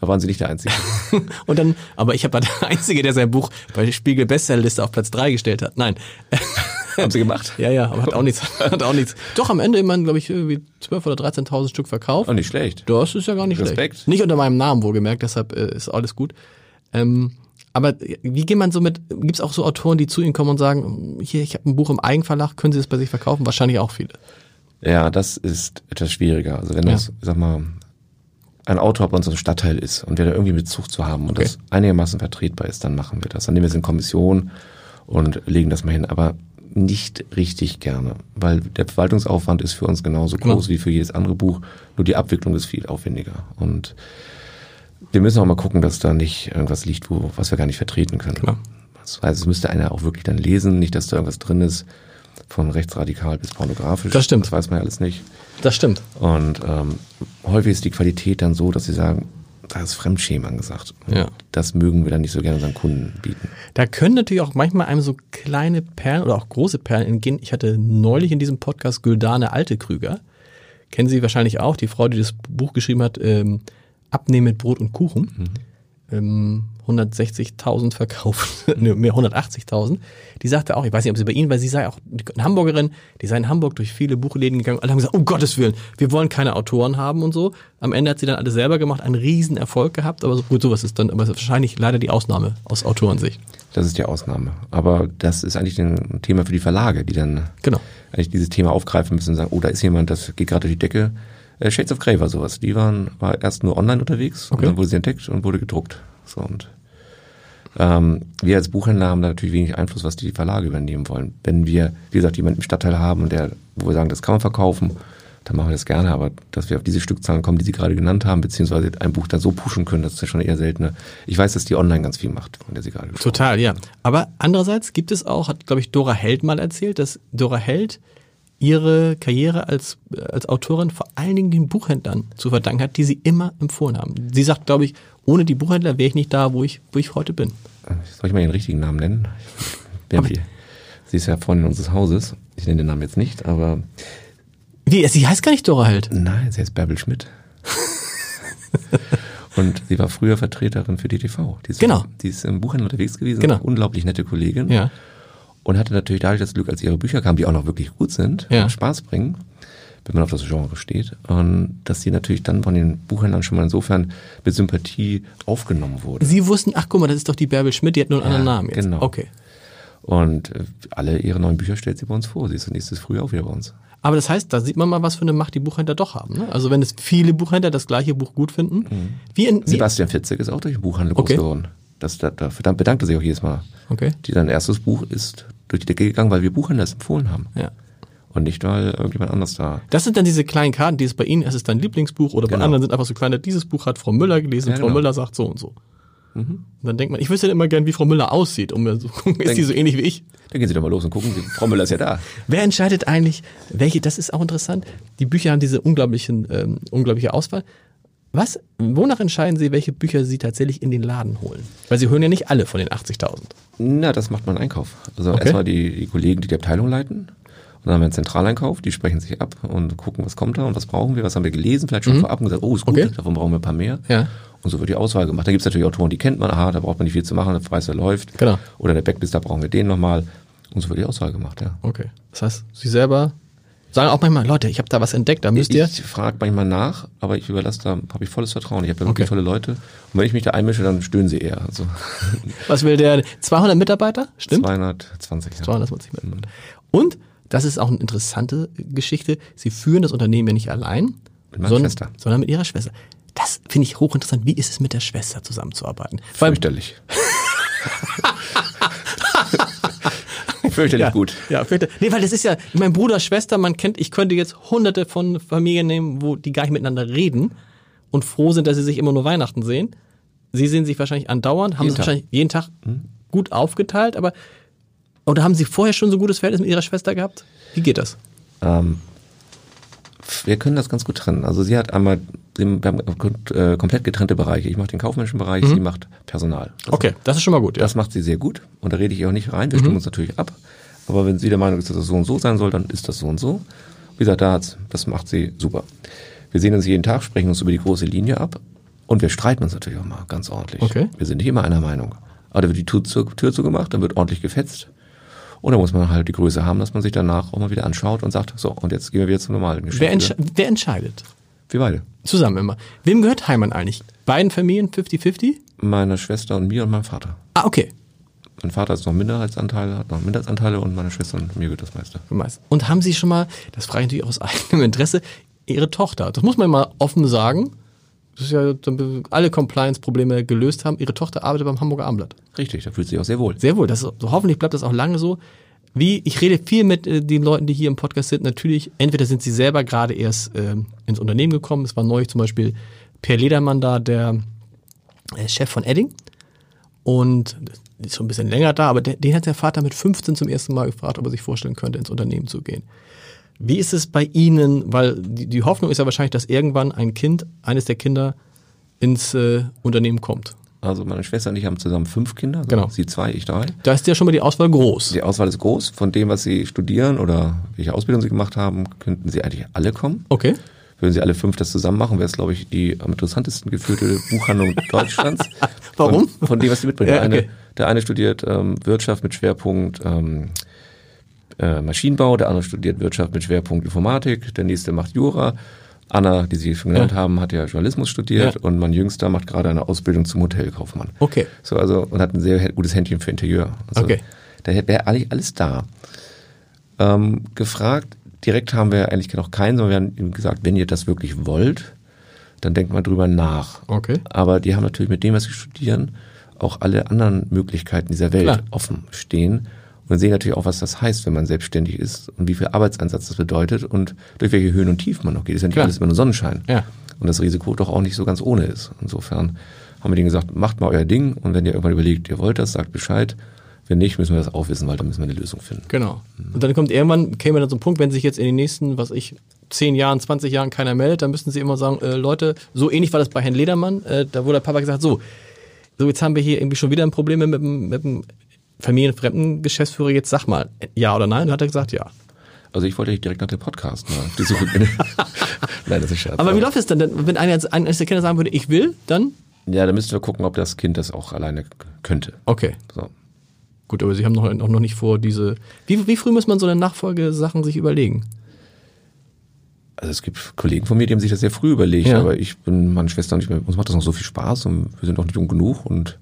Da waren Sie nicht der Einzige. (laughs) Und dann, aber ich habe der Einzige, der sein Buch bei Spiegel Bestsellerliste auf Platz drei gestellt hat. Nein. (laughs) Haben Sie gemacht? Ja, ja, aber hat auch nichts. (laughs) Hat auch nichts. Doch am Ende immerhin, glaube ich, irgendwie 12.000 oder 13.000 Stück verkauft. Oh, nicht schlecht. Das ist ja gar nicht Respekt. schlecht. Nicht unter meinem Namen wohlgemerkt, deshalb äh, ist alles gut. Ähm, aber wie geht man so mit, gibt's auch so Autoren, die zu Ihnen kommen und sagen, hier, ich habe ein Buch im Eigenverlag, können Sie das bei sich verkaufen? Wahrscheinlich auch viele. Ja, das ist etwas schwieriger. Also wenn das, ich sag mal, ein Autor bei uns im Stadtteil ist und wir da irgendwie Bezug zu haben und Okay. das einigermaßen vertretbar ist, dann machen wir das. Dann nehmen wir es in Kommission und legen das mal hin. Aber nicht richtig gerne, weil der Verwaltungsaufwand ist für uns genauso Genau. groß wie für jedes andere Buch, nur die Abwicklung ist viel aufwendiger. Und wir müssen auch mal gucken, dass da nicht irgendwas liegt, wo, was wir gar nicht vertreten können. Klar. Das heißt, es müsste einer auch wirklich dann lesen, nicht, dass da irgendwas drin ist, von rechtsradikal bis pornografisch. Das stimmt. Das weiß man ja alles nicht. Das stimmt. Und ähm, häufig ist die Qualität dann so, dass sie sagen, da ist Fremdschämen angesagt. Ja. Das mögen wir dann nicht so gerne unseren Kunden bieten. Da können natürlich auch manchmal einem so kleine Perlen oder auch große Perlen entgehen. Ich hatte neulich in diesem Podcast Güldane Altekrüger. Kennen Sie wahrscheinlich auch, die Frau, die das Buch geschrieben hat, ähm, Abnehmen mit Brot und Kuchen. Ähm, 160.000 verkauft, ne, mehr 180.000. Die sagte auch, ich weiß nicht, ob sie bei Ihnen, weil sie sei auch eine Hamburgerin, die sei in Hamburg durch viele Buchläden gegangen. Alle haben gesagt, um Gottes Willen, wir wollen keine Autoren haben und so. Am Ende hat sie dann alles selber gemacht, einen riesen Erfolg gehabt, aber so, gut, sowas ist dann, aber ist wahrscheinlich leider die Ausnahme aus Autorensicht. Das ist die Ausnahme. Aber das ist eigentlich ein Thema für die Verlage, die dann Genau. eigentlich dieses Thema aufgreifen müssen und sagen, oh, da ist jemand, das geht gerade durch die Decke. Äh, Shades of Grey war sowas. Die waren war erst nur online unterwegs Okay. und dann wurde sie entdeckt und wurde gedruckt. So und ähm, wir als Buchhändler haben da natürlich wenig Einfluss, was die Verlage übernehmen wollen. Wenn wir, wie gesagt, jemanden im Stadtteil haben und der, wo wir sagen, das kann man verkaufen, dann machen wir das gerne, aber dass wir auf diese Stückzahlen kommen, die Sie gerade genannt haben, beziehungsweise ein Buch dann so pushen können, das ist ja schon eher seltener. Ich weiß, dass die online ganz viel macht, von der Sie gerade gesprochen Total, ja. Aber andererseits gibt es auch, hat, glaube ich, Dora Held mal erzählt, dass Dora Held ihre Karriere als, als Autorin vor allen Dingen den Buchhändlern zu verdanken hat, die sie immer empfohlen haben. Sie sagt, glaube ich, ohne die Buchhändler wäre ich nicht da, wo ich, wo ich heute bin. Soll ich mal Ihren richtigen Namen nennen? Wir, sie ist ja Freundin unseres Hauses. Ich nenne den Namen jetzt nicht, aber Wie, sie heißt gar nicht Dora Held. nein, sie heißt Bärbel Schmidt. Und sie war früher Vertreterin für DTV. Die ist, Genau. Die ist im Buchhandel unterwegs gewesen, Genau. unglaublich nette Kollegin. Ja. Und hatte natürlich dadurch das Glück, als ihre Bücher kamen, die auch noch wirklich gut sind, Ja. und Spaß bringen, wenn man auf das Genre steht. Und dass sie natürlich dann von den Buchhändlern schon mal insofern mit Sympathie aufgenommen wurde. Sie wussten, ach guck mal, das ist doch die Bärbel Schmidt, die hat nur einen Ja, anderen Namen jetzt. genau. Okay. Und äh, alle ihre neuen Bücher stellt sie bei uns vor. Sie ist nächstes Frühjahr auch wieder bei uns. Aber das heißt, da sieht man mal, was für eine Macht die Buchhändler doch haben. Ne? Also wenn es viele Buchhändler das gleiche Buch gut finden, wie in, wie, Sebastian Fitzek ist auch durch den Buchhandel groß Okay. geworden. Das, da, dafür dann bedankt er sich auch jedes Mal. Okay. Die, sein erstes Buch ist durch die Decke gegangen, weil wir Buchhändler es empfohlen haben. Ja. Und nicht, weil irgendjemand anders da. Das sind dann diese kleinen Karten, die es bei Ihnen, es ist dein Lieblingsbuch oder bei Genau. anderen sind einfach so kleine, dieses Buch hat Frau Müller gelesen, Ja, Frau genau. Müller sagt so und so. Und dann denkt man, ich wüsste ja immer gern, wie Frau Müller aussieht, um mir so (laughs) gucken, ist die so ähnlich wie ich? Dann gehen Sie doch mal los und gucken. Frau Müller ist ja da. Wer entscheidet eigentlich, welche, das ist auch interessant, die Bücher haben diese unglaublichen, ähm, unglaubliche Auswahl. Was, wonach entscheiden Sie, welche Bücher Sie tatsächlich in den Laden holen? Weil Sie hören ja nicht alle von den 80.000. Na, das macht man Einkauf. Also Okay. erstmal die, die Kollegen, die die Abteilung leiten. Dann haben wir einen Zentraleinkauf, die sprechen sich ab und gucken, was kommt da und was brauchen wir, was haben wir gelesen, vielleicht schon vorab und gesagt, oh, ist gut, Mhm. Okay. davon brauchen wir ein paar mehr. Ja. Und so wird die Auswahl gemacht. Da gibt es natürlich Autoren, die kennt man, aha, da braucht man nicht viel zu machen, der Preis der läuft. Genau. Oder der Backlist, da brauchen wir den nochmal. Und so wird die Auswahl gemacht, ja. Okay. Das heißt, Sie selber Sagen auch manchmal, Leute, ich habe da was entdeckt, da müsst ich ihr. Ich frage manchmal nach, aber ich überlasse da, habe ich volles Vertrauen. Ich habe ja wirklich Okay. tolle Leute. Und wenn ich mich da einmische, dann stöhnen sie eher. Also Was will der? 200 Mitarbeiter? Stimmt? 220. Ja. 220 Mitarbeiter. Und, das ist auch eine interessante Geschichte, sie führen das Unternehmen ja nicht allein, Mit meiner sondern, Schwester. sondern mit ihrer Schwester. Das finde ich hochinteressant. Wie ist es mit der Schwester zusammenzuarbeiten? Fürchterlich. (laughs) Fürchterlich ja, gut. Ja, fürchte- nee, weil das ist ja, mein Bruder, Schwester, man kennt, ich könnte jetzt hunderte von Familien nehmen, wo die gar nicht miteinander reden und froh sind, dass sie sich immer nur Weihnachten sehen. Sie sehen sich wahrscheinlich andauernd, haben Jeden es Tag. Mhm. wahrscheinlich jeden Tag gut aufgeteilt, aber oder haben sie vorher schon so ein gutes Verhältnis mit ihrer Schwester gehabt? Wie geht das? Ähm, wir können das ganz gut trennen. Also sie hat einmal, wir haben äh, komplett getrennte Bereiche. Ich mache den kaufmännischen Bereich, sie macht Personal. Das, Okay, das ist schon mal gut, ja. das macht sie sehr gut und da rede ich auch nicht rein. Wir stimmen uns natürlich ab. Aber wenn sie der Meinung ist, dass das so und so sein soll, dann ist das so und so. Wie gesagt, da hat's, das macht sie super. Wir sehen uns jeden Tag, sprechen uns über die große Linie ab und wir streiten uns natürlich auch mal ganz ordentlich. Okay. Wir sind nicht immer einer Meinung. Aber da wird die Tür, zu, Tür zugemacht, dann wird ordentlich gefetzt. Und da muss man halt die Größe haben, dass man sich danach auch mal wieder anschaut und sagt, so, und jetzt gehen wir wieder zum normalen Geschäft. Wer, entsche wer entscheidet? Wir beide. Zusammen immer. Wem gehört Heimann eigentlich? Beiden Familien 50-50? Meine Schwester und mir und mein Vater. Ah, okay. Mein Vater ist noch Minderheitsanteile, hat noch Minderheitsanteile und meine Schwester und mir gehört das meiste. Meist. Und haben Sie schon mal, das frage ich natürlich aus eigenem Interesse, Ihre Tochter, das muss man mal offen sagen, das ist ja alle Compliance-Probleme gelöst haben, Ihre Tochter arbeitet beim Hamburger Abendblatt. Richtig, da fühlt sich auch sehr wohl. Sehr wohl, das ist, so, hoffentlich bleibt das auch lange so. Wie, ich rede viel mit äh, den Leuten, die hier im Podcast sind. Natürlich, entweder sind sie selber gerade erst ähm, ins Unternehmen gekommen. Es war neulich zum Beispiel Per Ledermann da, der äh, Chef von Edding. Und ist schon ein bisschen länger da, aber den hat der Vater mit 15 zum ersten Mal gefragt, ob er sich vorstellen könnte, ins Unternehmen zu gehen. Wie ist es bei Ihnen? Weil die, die Hoffnung ist ja wahrscheinlich, dass irgendwann ein Kind, eines der Kinder, ins äh, Unternehmen kommt. Also meine Schwester und ich haben zusammen fünf Kinder. Also Genau. Sie zwei, ich drei. Da ist ja schon mal die Auswahl groß. Die Auswahl ist groß. Von dem, was sie studieren oder welche Ausbildung sie gemacht haben, könnten sie eigentlich alle kommen. Okay. Würden sie alle fünf das zusammen machen, wäre es, glaube ich, die am interessantesten geführte Buchhandlung (laughs) Deutschlands. Warum? Von, von dem, was sie mitbringen. Ja, der, eine, okay. der eine studiert ähm, Wirtschaft mit Schwerpunkt ähm, äh, Maschinenbau, der andere studiert Wirtschaft mit Schwerpunkt Informatik, der nächste macht Jura. Anna, die Sie schon genannt Ja. haben, hat ja Journalismus studiert Ja. und mein Jüngster macht gerade eine Ausbildung zum Hotelkaufmann. Okay. So, also, und hat ein sehr gutes Händchen für Interieur. Also, Okay. Da wäre eigentlich alles da. Ähm, gefragt, direkt haben wir eigentlich noch keinen, sondern wir haben ihm gesagt, wenn ihr das wirklich wollt, dann denkt mal drüber nach. Okay. Aber die haben natürlich mit dem, was sie studieren, auch alle anderen Möglichkeiten dieser Welt Klar. offen stehen und sehen natürlich auch, was das heißt, wenn man selbstständig ist und wie viel Arbeitsansatz das bedeutet und durch welche Höhen und Tiefen man noch geht. Das ist ja nicht Klar. alles immer nur Sonnenschein. Ja. Und das Risiko doch auch nicht so ganz ohne ist. Insofern haben wir denen gesagt, macht mal euer Ding und wenn ihr irgendwann überlegt, ihr wollt das, sagt Bescheid. Wenn nicht, müssen wir das auch wissen, weil dann müssen wir eine Lösung finden. Genau. Und dann kommt irgendwann, käme dann ein Punkt, wenn sich jetzt in den nächsten, was ich, 10 Jahren, 20 Jahren keiner meldet, dann müssten sie immer sagen, äh, Leute, so ähnlich war das bei Herrn Ledermann, äh, da wurde der Papa gesagt, so, so jetzt haben wir hier irgendwie schon wieder ein Problem mit dem, mit dem familienfremden Geschäftsführer, jetzt sag mal, ja oder nein? Und hat er gesagt, ja. Also ich wollte direkt nach dem Podcast mal auf die Suche. (laughs) Nein, das ist Scherz. Aber wie läuft es dann, denn, wenn einer jetzt, eines der Kinder sagen würde, ich will, dann? Ja, da müssten wir gucken, ob das Kind das auch alleine könnte. Okay. So. Gut, aber Sie haben noch, auch noch nicht vor, diese. Wie, wie früh muss man so eine Nachfolgesachen sich überlegen? Also es gibt Kollegen von mir, die haben sich das sehr früh überlegt, Ja. aber ich bin meine Schwester und ich, uns macht das noch so viel Spaß und wir sind noch nicht jung genug und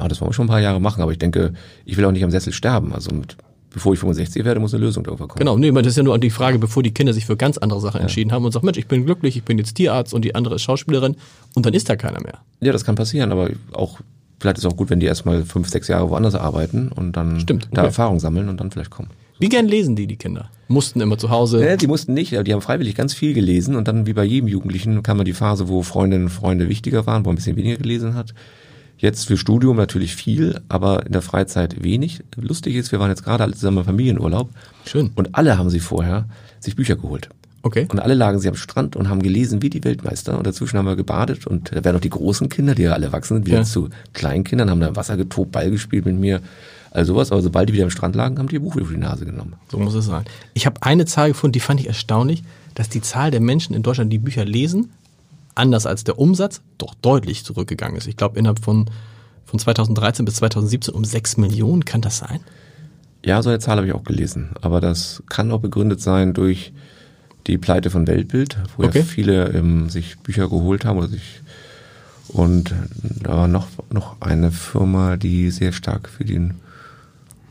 na, das wollen wir schon ein paar Jahre machen, aber ich denke, ich will auch nicht am Sessel sterben. Also mit, bevor ich 65 werde, muss eine Lösung darüber kommen. Genau, nee, das ist ja nur die Frage, bevor die Kinder sich für ganz andere Sachen entschieden haben und sagen, Mensch, ich bin glücklich, ich bin jetzt Tierarzt und die andere ist Schauspielerin und dann ist da keiner mehr. Ja, das kann passieren, aber auch vielleicht ist es auch gut, wenn die erstmal fünf, sechs Jahre woanders arbeiten und dann Stimmt, da okay. Erfahrung sammeln und dann vielleicht kommen. Wie gern lesen die, die Kinder? Mussten immer zu Hause. Ja, die mussten nicht, aber die haben freiwillig ganz viel gelesen und dann wie bei jedem Jugendlichen kam mal die Phase, wo Freundinnen und Freunde wichtiger waren, wo man ein bisschen weniger gelesen hat. Jetzt für Studium natürlich viel, aber in der Freizeit wenig. Lustig ist, wir waren jetzt gerade alle zusammen im Familienurlaub Schön. und alle haben sie vorher sich Bücher geholt. Okay. Und alle lagen sie am Strand und haben gelesen wie die Weltmeister. Und dazwischen haben wir gebadet. Und da werden noch die großen Kinder, die ja alle erwachsen sind, wieder Ja. zu Kleinkindern, haben da im Wasser getobt, Ball gespielt mit mir. Also sowas. Aber sobald die wieder am Strand lagen, haben die ihr Buch vor die Nase genommen. So muss es sein. Ich habe eine Zahl gefunden, die fand ich erstaunlich, dass die Zahl der Menschen in Deutschland, die Bücher lesen, anders als der Umsatz, doch deutlich zurückgegangen ist. Ich glaube, innerhalb von, von 2013 bis 2017 um 6 Millionen, kann das sein? Ja, so eine Zahl habe ich auch gelesen. Aber das kann auch begründet sein durch die Pleite von Weltbild, wo okay. ja viele ähm, sich Bücher geholt haben oder sich und da war noch, noch eine Firma, die sehr stark für den,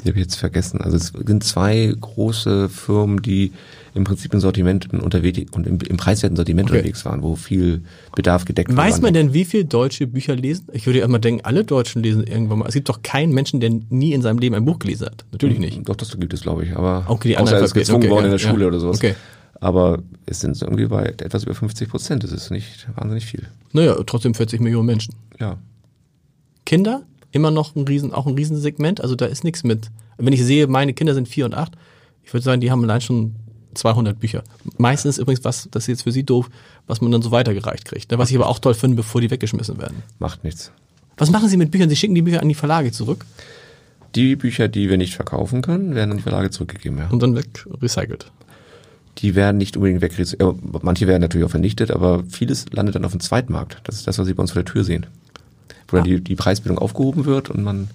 die habe ich jetzt vergessen. Also es sind zwei große Firmen, die im Prinzip im Sortiment unterwegs und im, im preiswerten Sortiment okay. unterwegs waren, wo viel Bedarf gedeckt war. Weiß man denn, wie viele deutsche Bücher lesen? Ich würde ja immer denken, alle Deutschen lesen irgendwann mal. Es gibt doch keinen Menschen, der nie in seinem Leben ein Buch gelesen hat. Natürlich hm, nicht. Doch, das gibt es, glaube ich. Aber okay, die außer er ist gezwungen okay, worden ja, in der Schule ja. oder sowas. Okay. Aber es sind irgendwie bei etwas über 50 Prozent. Das ist nicht wahnsinnig viel. Naja, trotzdem 40 Millionen Menschen. Ja. Kinder? Immer noch ein Riesen, auch ein Riesensegment. Also da ist nichts mit. Wenn ich sehe, meine Kinder sind vier und acht, ich würde sagen, die haben allein schon 200 Bücher. Meistens übrigens, was, das ist jetzt für Sie doof, was man dann so weitergereicht kriegt. Ne? Was ich aber auch toll finde, bevor die weggeschmissen werden. Macht nichts. Was machen Sie mit Büchern? Sie schicken die Bücher an die Verlage zurück? Die Bücher, die wir nicht verkaufen können, werden an die Verlage zurückgegeben, ja. Und dann weg recycelt. Die werden nicht unbedingt weg, manche werden natürlich auch vernichtet, aber vieles landet dann auf dem Zweitmarkt. Das ist das, was Sie bei uns vor der Tür sehen. Wo ah. dann die, die Preisbildung aufgehoben wird und man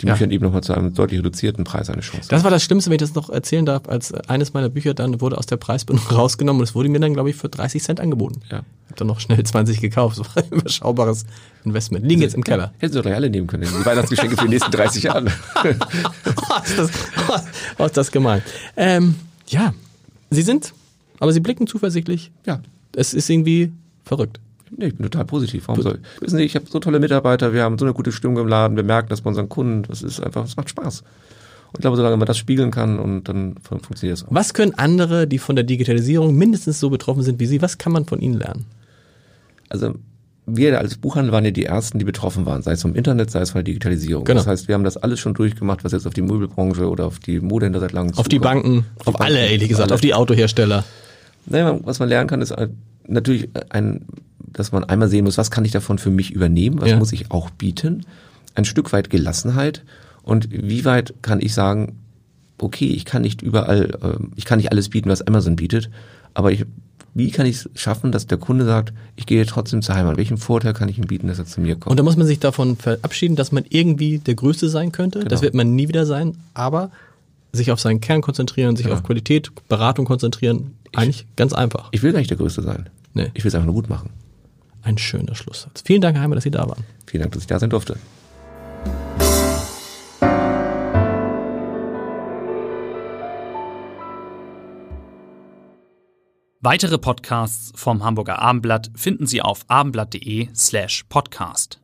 die Bücher ja. eben nochmal zu einem deutlich reduzierten Preis eine Chance. Das war das Schlimmste, wenn ich das noch erzählen darf, als eines meiner Bücher dann wurde aus der Preisbindung (laughs) rausgenommen und es wurde mir dann, glaube ich, für 30 Cent angeboten. Ja. Ich habe dann noch schnell (laughs) 20 gekauft. Das war ein überschaubares Investment. Liegen jetzt im Keller. Hätten Sie doch alle nehmen können. Die Weihnachtsgeschenke für die nächsten 30 Jahre. (laughs) oh, ist das, oh, ist das gemein. Ähm, ja, Sie sind, aber Sie blicken zuversichtlich. Ja. Es ist irgendwie verrückt. Nee, ich bin total positiv. Warum soll ich? Wissen Sie, ich habe so tolle Mitarbeiter, wir haben so eine gute Stimmung im Laden, wir merken das bei unseren Kunden, das ist einfach, es macht Spaß. Und ich glaube, solange man das spiegeln kann und dann funktioniert es auch. Was können andere, die von der Digitalisierung mindestens so betroffen sind wie Sie, was kann man von ihnen lernen? Also wir als Buchhandel waren ja die ersten, die betroffen waren, sei es vom Internet, sei es von der Digitalisierung. Genau. Das heißt, wir haben das alles schon durchgemacht, was jetzt auf die Möbelbranche oder auf die Modehändler seit langem Auf die Banken, auf, auf alle, ehrlich gesagt, alle. auf die Autohersteller. Naja, was man lernen kann, ist natürlich ein dass man einmal sehen muss, was kann ich davon für mich übernehmen, was ja. muss ich auch bieten, ein Stück weit Gelassenheit und wie weit kann ich sagen, okay, ich kann nicht überall, äh, ich kann nicht alles bieten, was Amazon bietet, aber ich, wie kann ich es schaffen, dass der Kunde sagt, ich gehe trotzdem zur Heimat? Welchen Vorteil kann ich ihm bieten, dass er zu mir kommt? Und da muss man sich davon verabschieden, dass man irgendwie der Größte sein könnte. Genau. Das wird man nie wieder sein, aber sich auf seinen Kern konzentrieren, sich ja. auf Qualität, Beratung konzentrieren, eigentlich ich, ganz einfach. Ich will gar nicht der Größte sein. Nee. Ich will es einfach nur gut machen. Ein schöner Schlusssatz. Vielen Dank, Heimer, dass Sie da waren. Vielen Dank, dass ich da sein durfte. Weitere Podcasts vom Hamburger Abendblatt finden Sie auf abendblatt.de slash podcast.